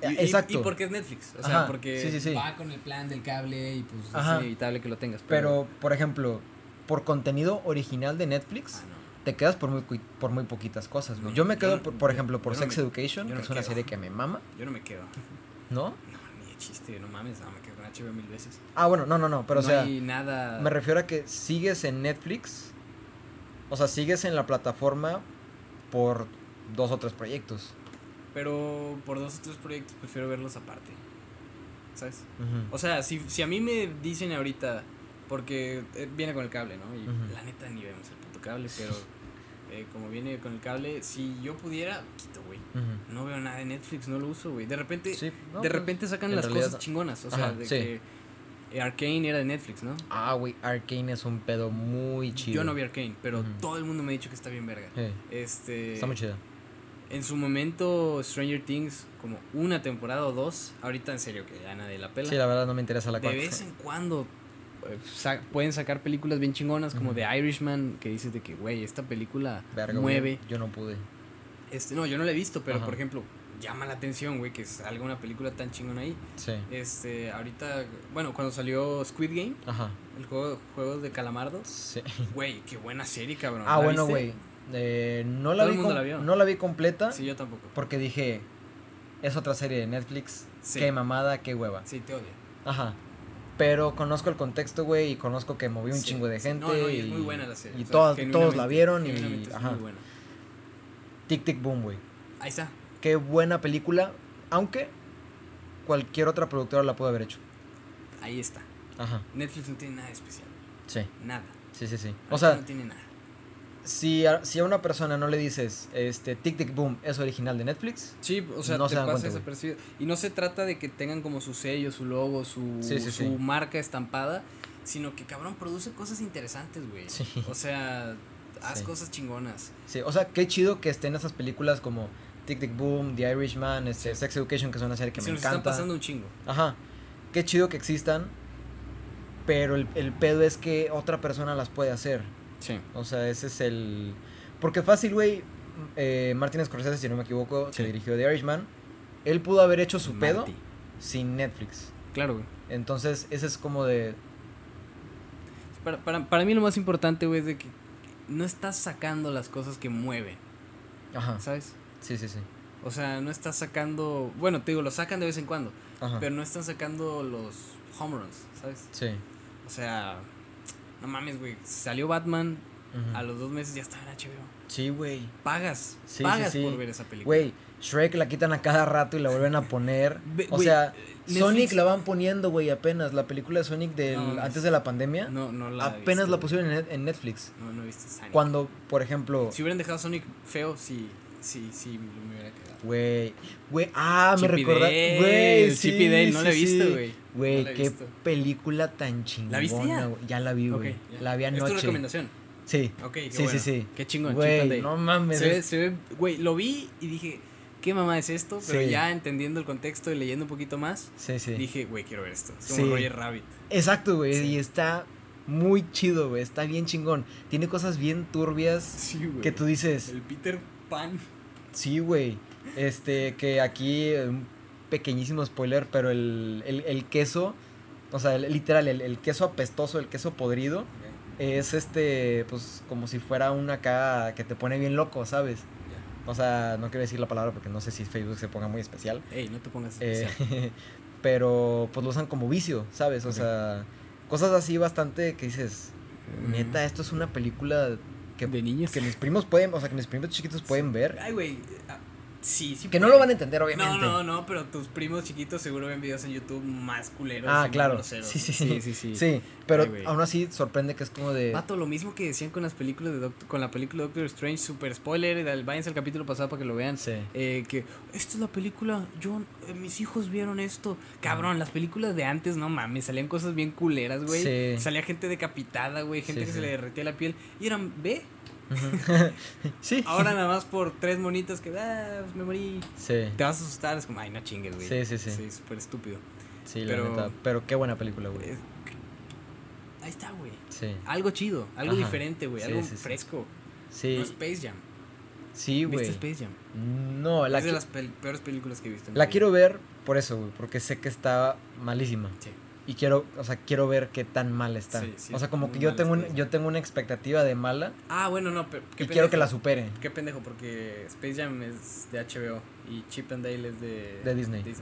Saul. Y- y- exacto. Y, porque es Netflix. O sea, Ajá, porque sí, sí, sí. va con el plan del cable y pues Ajá. es inevitable que lo tengas. Pero, por ejemplo, por contenido original de Netflix, Ah, no. te quedas por muy, por muy poquitas cosas. No, yo me quedo, por, por yo- ejemplo, por no Sex me- Education, que es una serie que me mama, Yo no me quedo. ¿no? No, ni de chiste, no mames. No, me quedo con HBO mil veces. Ah, bueno, no, no, no, pero o sea, hay nada. me refiero a que sigues en Netflix, o sea, sigues en la plataforma por dos o tres proyectos. Pero por dos o tres proyectos prefiero verlos aparte. ¿Sabes? O sea, si, si a mí me dicen ahorita, porque eh, viene con el cable, ¿no? Y la neta ni vemos el puto cable, pero eh, como viene con el cable, si yo pudiera, quito, güey. No veo nada de Netflix, no lo uso, güey. De repente, Sí, no, de pues, repente sacan las realidad- cosas chingonas. O sea, Ajá, de sí. que eh, Arcane era de Netflix, ¿no? Ah, güey, Arcane es un pedo muy chido. Yo no vi Arcane, pero todo el mundo me ha dicho que está bien verga. Este. está muy chido. En su momento, Stranger Things, como una temporada o dos. Ahorita, en serio, que ya nadie la pela. Sí, la verdad no me interesa la de cuarta. vez en cuando eh, sa- pueden sacar películas bien chingonas, como. The Irishman, que dices de que, güey, esta película Verga, mueve. Yo no pude. Este, no, yo no la he visto, pero Ajá. por ejemplo, llama la atención, güey, que salga una película tan chingona ahí. Sí. Este, ahorita, bueno, cuando salió Squid Game, Ajá. el juego, juego de calamardo, Sí. güey, qué buena serie, cabrón. Ah, ¿La bueno, güey. Eh, no la Todo vi el mundo com- la vio. no la vi completa Sí, yo tampoco. porque dije es otra serie de Netflix. Sí. Qué mamada, qué hueva. Sí, te odio. Ajá. Pero conozco el contexto, güey, y conozco que movió un Sí, chingo de gente. No, no, y y es muy buena la serie. Y o sea, todas- todos la vieron y es ajá. muy buena. Tic Tic Boom, güey. Ahí está. Qué buena película, aunque cualquier otra productora la pudo haber hecho. Ahí está. Ajá. Netflix no tiene nada especial. Sí. Nada. Sí, sí, sí. O sea, no tiene nada. Si a, si a una persona no le dices, este, Tic Tic Boom es original de Netflix, Sí, o sea, No te se dan pasa desapercibido. Y no se trata de que tengan como su sello, su logo, su, Sí, sí, su sí. marca estampada, sino que cabrón produce cosas interesantes, güey. O sea, haz cosas chingonas. Sí, o sea, qué chido que estén esas películas como Tic Tic Boom, The Irishman, este. Sex Education, que es una serie que se me nos están encanta. pasando un chingo. Ajá. Qué chido que existan, pero el, el pedo es que otra persona las puede hacer. Sí. O sea, ese es el... Porque fácil, güey, eh, Martin Scorsese, si no me equivoco, Sí. que dirigió The Irishman, él pudo haber hecho su pedo sin Netflix. Claro, güey. Entonces, ese es como de... Para, para, para mí lo más importante, güey, es de que no estás sacando las cosas que mueven, Ajá. ¿sabes? Sí, sí, sí. O sea, no estás sacando... Bueno, te digo, lo sacan de vez en cuando, Ajá. pero no están sacando los home runs, ¿sabes? Sí. O sea, no mames, güey. Salió Batman, a los dos meses ya estaba en HBO. Sí, güey. Pagas, Sí, sí, pagas sí. por ver esa película. Güey, Shrek la quitan a cada rato y la vuelven a poner. O sea, Netflix- Sonic la van poniendo, güey, apenas. La película de Sonic del, No, antes de la pandemia. No, no la apenas visto, la pusieron en, en Netflix. No, no he visto Sonic. Cuando, por ejemplo, Si hubieran dejado Sonic feo, sí, sí, sí, me hubiera quedado. Güey, güey, ah, me Chip recuerda, güey, Chip y Dale, no la he sí, visto, sí. güey. Güey, No qué visto. película tan chingona. ¿La viste ya? güey. Ya la vi, güey. ya. La vi Es tu anoche. recomendación. Sí. Ok, qué Sí, sí, bueno. sí. Qué chingón, Chip and Güey, no mames. Se ve, es- se ve, güey, lo vi y dije, ¿qué mamá es esto? Pero Sí. ya entendiendo el contexto y leyendo un poquito más, Sí, sí. dije, güey, quiero ver esto. Es como Sí. Roger Rabbit. Exacto, güey, Sí. y está muy chido, güey, está bien chingón. Tiene cosas bien turbias Sí, que tú dices, El Peter Pan. sí, güey. Este, que aquí, un pequeñísimo spoiler, pero el, el, el queso, o sea, el- literal, el, el queso apestoso, el queso podrido, es este, pues, como si fuera una acá que te pone bien loco, ¿sabes? O sea, no quiero decir la palabra porque no sé si Facebook se ponga muy especial. Ey, no te pongas Eh, especial. pero pues lo usan como vicio, ¿sabes? O sea, cosas así bastante que dices, Mm. neta, esto es una película que, de niños. que mis primos pueden, o sea, que mis primos chiquitos pueden ver. Ay, güey. Sí, sí. Que no lo van a entender, obviamente. No, no, no, pero tus primos chiquitos seguro ven videos en YouTube más culeros. Ah, claro. Sí, sí, sí. sí, sí. Sí, pero Ay, aún así sorprende que es como de... Vato, lo mismo que decían con las películas de Doctor, con la película Doctor Strange, super spoiler, váyanse al capítulo pasado para que lo vean. Sí. Eh, que esta es la película, yo, eh, mis hijos vieron esto. Cabrón, las películas de antes, no mames, salían cosas bien culeras, güey. Sí. Salía gente decapitada, güey, gente Sí, que sí. se le derretía la piel. Y eran, ve, Sí. ahora nada más por tres monitos que, ah, pues me morí. Sí. Te vas a asustar, es como, ay, no chingues, güey. Sí, sí, sí. Sí, súper estúpido. Sí, pero- la neta. Pero qué buena película, güey. Eh, ahí está, güey. Sí. Algo chido, algo Ajá. diferente, güey, Sí, algo sí, fresco. Sí. No Space Jam. Sí, güey. ¿Viste Space Jam? No, la, es de las peores películas que he visto. la vida. quiero ver por eso, güey, porque sé que está malísima. Sí. Y quiero, o sea, quiero ver qué tan mal está. Sí, sí, o sea, como que yo tengo, un- yo tengo una expectativa de mala Ah, bueno, no, pero. y quiero que la supere. Qué pendejo, porque Space Jam es de HBO y Chip and Dale es de, De Disney, ya.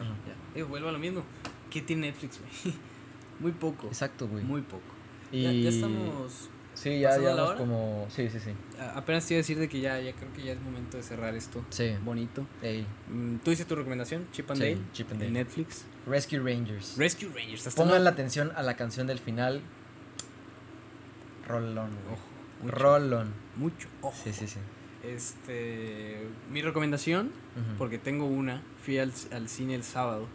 Digo, vuelvo a lo mismo. ¿Qué tiene Netflix, güey? Muy poco. Exacto, güey. Muy poco. Y Ya, ya estamos. Sí, ya llevamos hora. como sí, sí, sí. a- Apenas te iba a decir de que ya, ya creo que ya es momento de cerrar esto. Sí. Bonito. Ey, Mm, Tú dices tu recomendación, Chip and Sí, Dale. Chip and Dale. Netflix. Rescue Rangers. Rescue Rangers. hasta Pongan no- la atención a la canción del final. Rolón, güey. Rolón. mucho. Ojo. Sí, sí, sí. Este. Mi recomendación, porque tengo una. Fui al, al cine el sábado.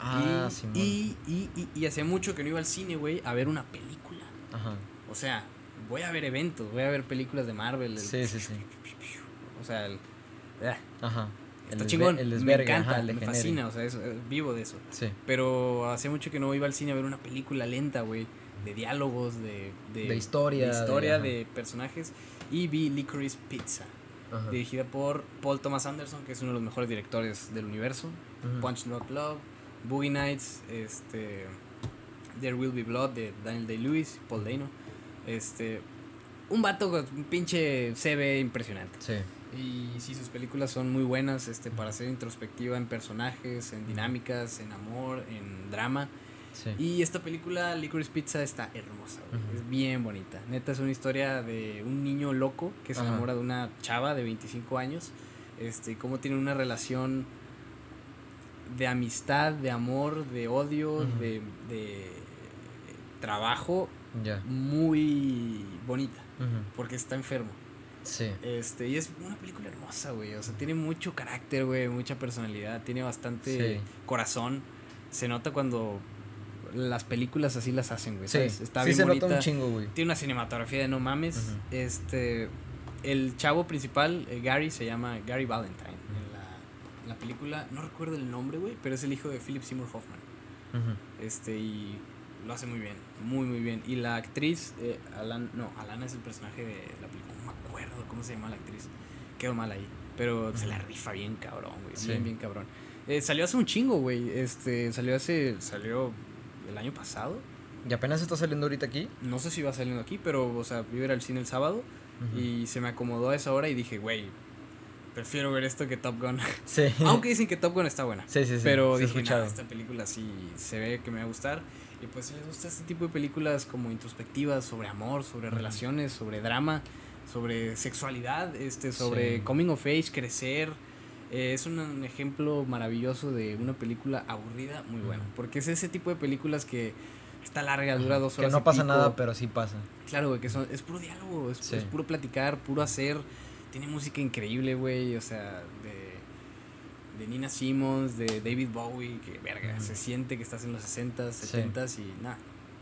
Ah, y, y, y, y, y hacía mucho que no iba al cine, güey, a ver una película. Ajá. O sea, voy a ver eventos, voy a ver películas de Marvel. el- Sí, sí, sí. O sea, el- ah, Ajá. Está chingón. El me encanta, ajá, me fascina, o sea, eso, eh, vivo de eso. Sí. Pero hace mucho que no iba al cine a ver una película lenta, güey. De diálogos, de, de, De historia, de, historia, de- de personajes. Y vi Licorice Pizza, Ajá. dirigida por Paul Thomas Anderson, que es uno de los mejores directores del universo. Ujú. Punch Drunk Love, Boogie Nights, este, There Will Be Blood de Daniel Day-Lewis, Paul Dano. Este, un vato con un pinche CV impresionante. Sí. Y sí, sus películas son muy buenas este, para hacer introspectiva en personajes, en dinámicas, en amor, en drama. Sí. Y esta película, Licorice Pizza, está hermosa, güey. Ujú. es bien bonita. Neta, es una historia de un niño loco que se enamora de una chava de 25 años. Este, cómo tiene una relación de amistad, de amor, de odio, de, de trabajo Ya. muy bonita, porque está enfermo. Sí. Este, y es una película hermosa, güey. O sea, tiene mucho carácter, güey, mucha personalidad, tiene bastante Sí. corazón. Se nota cuando las películas así las hacen, güey. Sí. ¿sabes? Está sí bien se bonita. nota un chingo, güey. Tiene una cinematografía de no mames. Este, el chavo principal, eh, Gary, se llama Gary Valentine. En la, en la película, no recuerdo el nombre, güey, pero es el hijo de Philip Seymour Hoffman. Este, y lo hace muy bien, muy, muy bien. Y la actriz, eh, Alan, no, Alana es el personaje de la película, acuerdo cómo se llama la actriz. Quedó mal ahí, pero se la rifa bien cabrón, güey, Sí. bien, bien cabrón. Eh, salió hace un chingo, güey, este, salió hace, salió el año pasado. Y apenas está saliendo ahorita aquí. No sé si va saliendo aquí, pero, o sea, yo iba al cine el sábado Ujú. y se me acomodó a esa hora y dije, güey, prefiero ver esto que Top Gun. Sí. Aunque dicen que Top Gun está buena. Sí, sí, sí. Pero sí dije. "Nah, esta película sí se ve que me va a gustar. Y pues si les gusta este tipo de películas como introspectivas sobre amor, sobre Ujú. relaciones, sobre drama, sobre sexualidad, este, sobre Sí. coming of age, crecer. eh, es un, un ejemplo maravilloso de una película aburrida, muy buena. Porque es ese tipo de películas que está larga, dura dos Que horas. no y pasa pico. nada, pero sí pasa. Claro, güey, que son, es puro diálogo, es, Sí. es puro platicar, puro hacer. Tiene música increíble, güey, o sea, de, de Nina Simmons, de David Bowie, que verga, se siente que estás en los 60s, Sí. 70s y nada.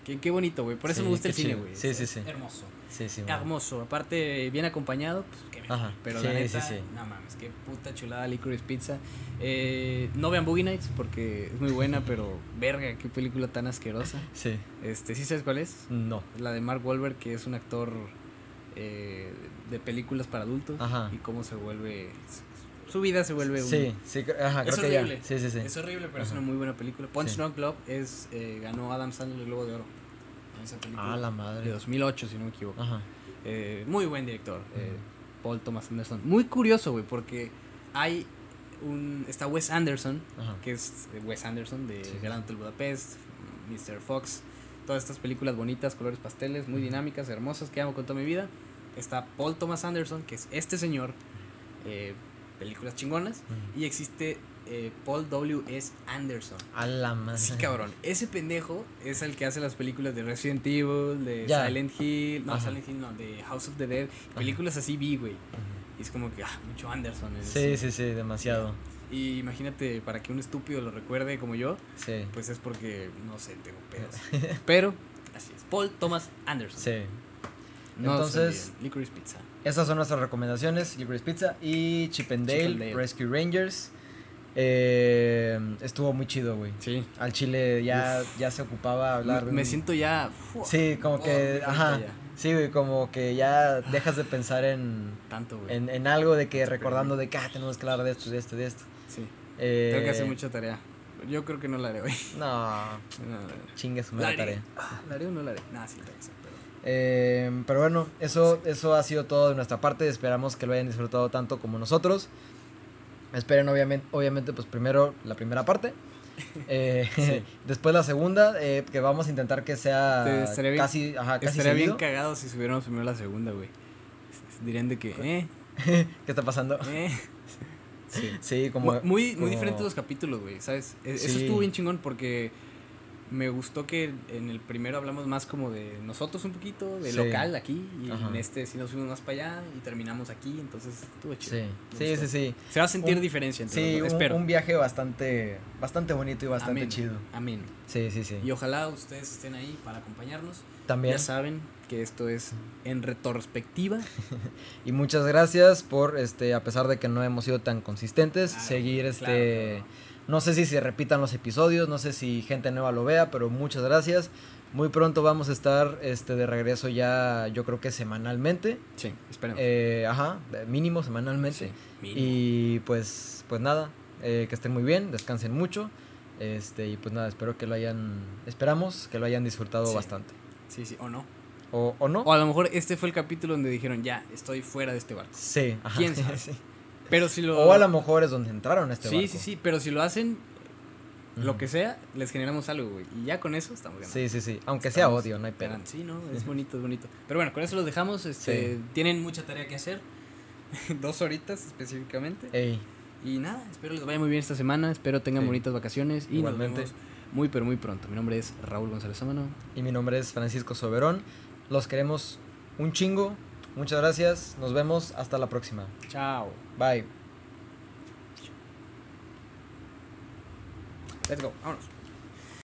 Qué, qué bonito, güey, por eso Sí, me gusta el cine, güey. Sí, sí, sí. Hermoso. Sí, sí. Hermoso, aparte bien acompañado, pues qué mejor. Ajá, Pero sí, la neta, sí. no mames, qué puta chulada Licorice Pizza. Eh, no vean Boogie Nights porque es muy buena, pero verga, qué película tan asquerosa. Sí. Este, ¿sí sabes cuál es? No. La de Mark Wahlberg, que es un actor eh, de películas para adultos. Ajá. Y cómo se vuelve. Su vida se vuelve un. Sí, sí, ajá, Es creo que ya. horrible. Sí, sí, sí. Es horrible, pero es una muy buena película. Punch. Drunk Love es, eh, ganó Adam Sandler el Globo de Oro. Esa película. Ah, la De madre. 2008, si no me equivoco. Ajá. Eh, muy buen director, eh. Paul Thomas Anderson. Muy curioso, güey, porque hay un. Está Wes Anderson, Ajá. que es eh, Wes Anderson de Sí. Hotel Budapest, Mr. Fox, todas estas películas bonitas, colores pasteles, muy dinámicas, hermosas que amo con toda mi vida. Está Paul Thomas Anderson, que es este señor, eh, películas chingonas, y existe eh, Paul W. S. Anderson. A la madre. Sí, cabrón. Ese pendejo es el que hace las películas de Resident Evil, de. Silent Hill, no, Ajá. Silent Hill no, de House of the Dead, películas así vi, güey. Y es como que, ah, mucho Anderson. Sí, sí, sí, demasiado. Y imagínate, para que un estúpido lo recuerde como yo, Sí. pues es porque, no sé, tengo pedos. Pero, así es. Paul Thomas Anderson. Sí. No Entonces- Licorice Pizza. Esas son nuestras recomendaciones: Licorice Pizza y Chip and Dale, Chip and Dale. Rescue Rangers. Eh, estuvo muy chido, güey. Sí. Al chile ya, ya se ocupaba hablar. Me, de me siento ya. Sí, como Oh, que. Ajá. Sí, güey, como que ya dejas de pensar en, Tanto, güey. en, en algo de que recordando de que ah, tenemos que hablar de esto, de esto, de esto. Sí. Eh, Tengo que hacer mucha tarea. Yo creo que no la haré hoy. No, No, no, no. chingue su ¿La madre haré? tarea. Ah, ¿La haré o no la haré? Nah, sí, la haré, Eh, pero bueno, eso, eso ha sido todo de nuestra parte. Esperamos que lo hayan disfrutado tanto como nosotros. Esperen obviamente, obviamente pues primero la primera parte. Eh, Sí. Después la segunda, eh, que vamos a intentar que sea estaría bien- casi, ajá, casi Estaría bien seguido. cagado si subiéramos primero la segunda, güey. Dirían de que, eh, ¿Qué está pasando? eh. Sí. Sí, como... Mu- muy, muy como- diferentes los capítulos, güey, ¿sabes? E- Eso Sí. estuvo bien chingón porque me gustó que en el primero hablamos más como de nosotros un poquito, de Sí. local aquí, y Ajá. en este sí nos fuimos más para allá y terminamos aquí, entonces estuvo chido. Sí, sí, sí, sí. Se va a sentir Un- diferencia entre Sí, los dos, un, espero. un viaje bastante, bastante bonito y bastante Amén. chido. Amén. Sí, sí, sí. Y ojalá ustedes estén ahí para acompañarnos. También. Ya saben que esto es en retrospectiva. Y muchas gracias por, este, a pesar de que no hemos sido tan consistentes, Claro, seguir, claro, este, claro. No sé si se repitan los episodios, no sé si gente nueva lo vea, pero muchas gracias. Muy pronto vamos a estar, este, de regreso ya, yo creo que semanalmente, Sí, esperemos. eh, ajá, mínimo semanalmente. Sí, mínimo. Y pues, pues nada, eh, que estén muy bien, descansen mucho, este, y pues nada, espero que lo hayan, esperamos que lo hayan disfrutado Sí. bastante. Sí, sí, o no. O, o no. O a lo mejor este fue el capítulo donde dijeron, ya, estoy fuera de este barco. Sí, ajá. ¿Quién sabe? Sí. Pero si lo... O a lo mejor es donde entraron este Sí, barco. sí, sí, pero si lo hacen, lo que sea, les generamos algo, güey. Y ya con eso estamos ganando. Sí, sí, sí. Aunque sea Estamos odio, no hay ganando. Sí, no, es bonito, es bonito. Pero bueno, con eso los dejamos. Este, Sí. Tienen mucha tarea que hacer. Dos horitas específicamente. Ey, Y nada, espero les vaya muy bien esta semana. Espero tengan Sí. bonitas vacaciones. Y Igualmente. nos vemos muy, pero muy pronto. Mi nombre es Raúl González Sámano. y mi nombre es Francisco Soberón. Los queremos un chingo. Muchas gracias. Nos vemos hasta la próxima. Chao. Bye. Let's go. Vámonos.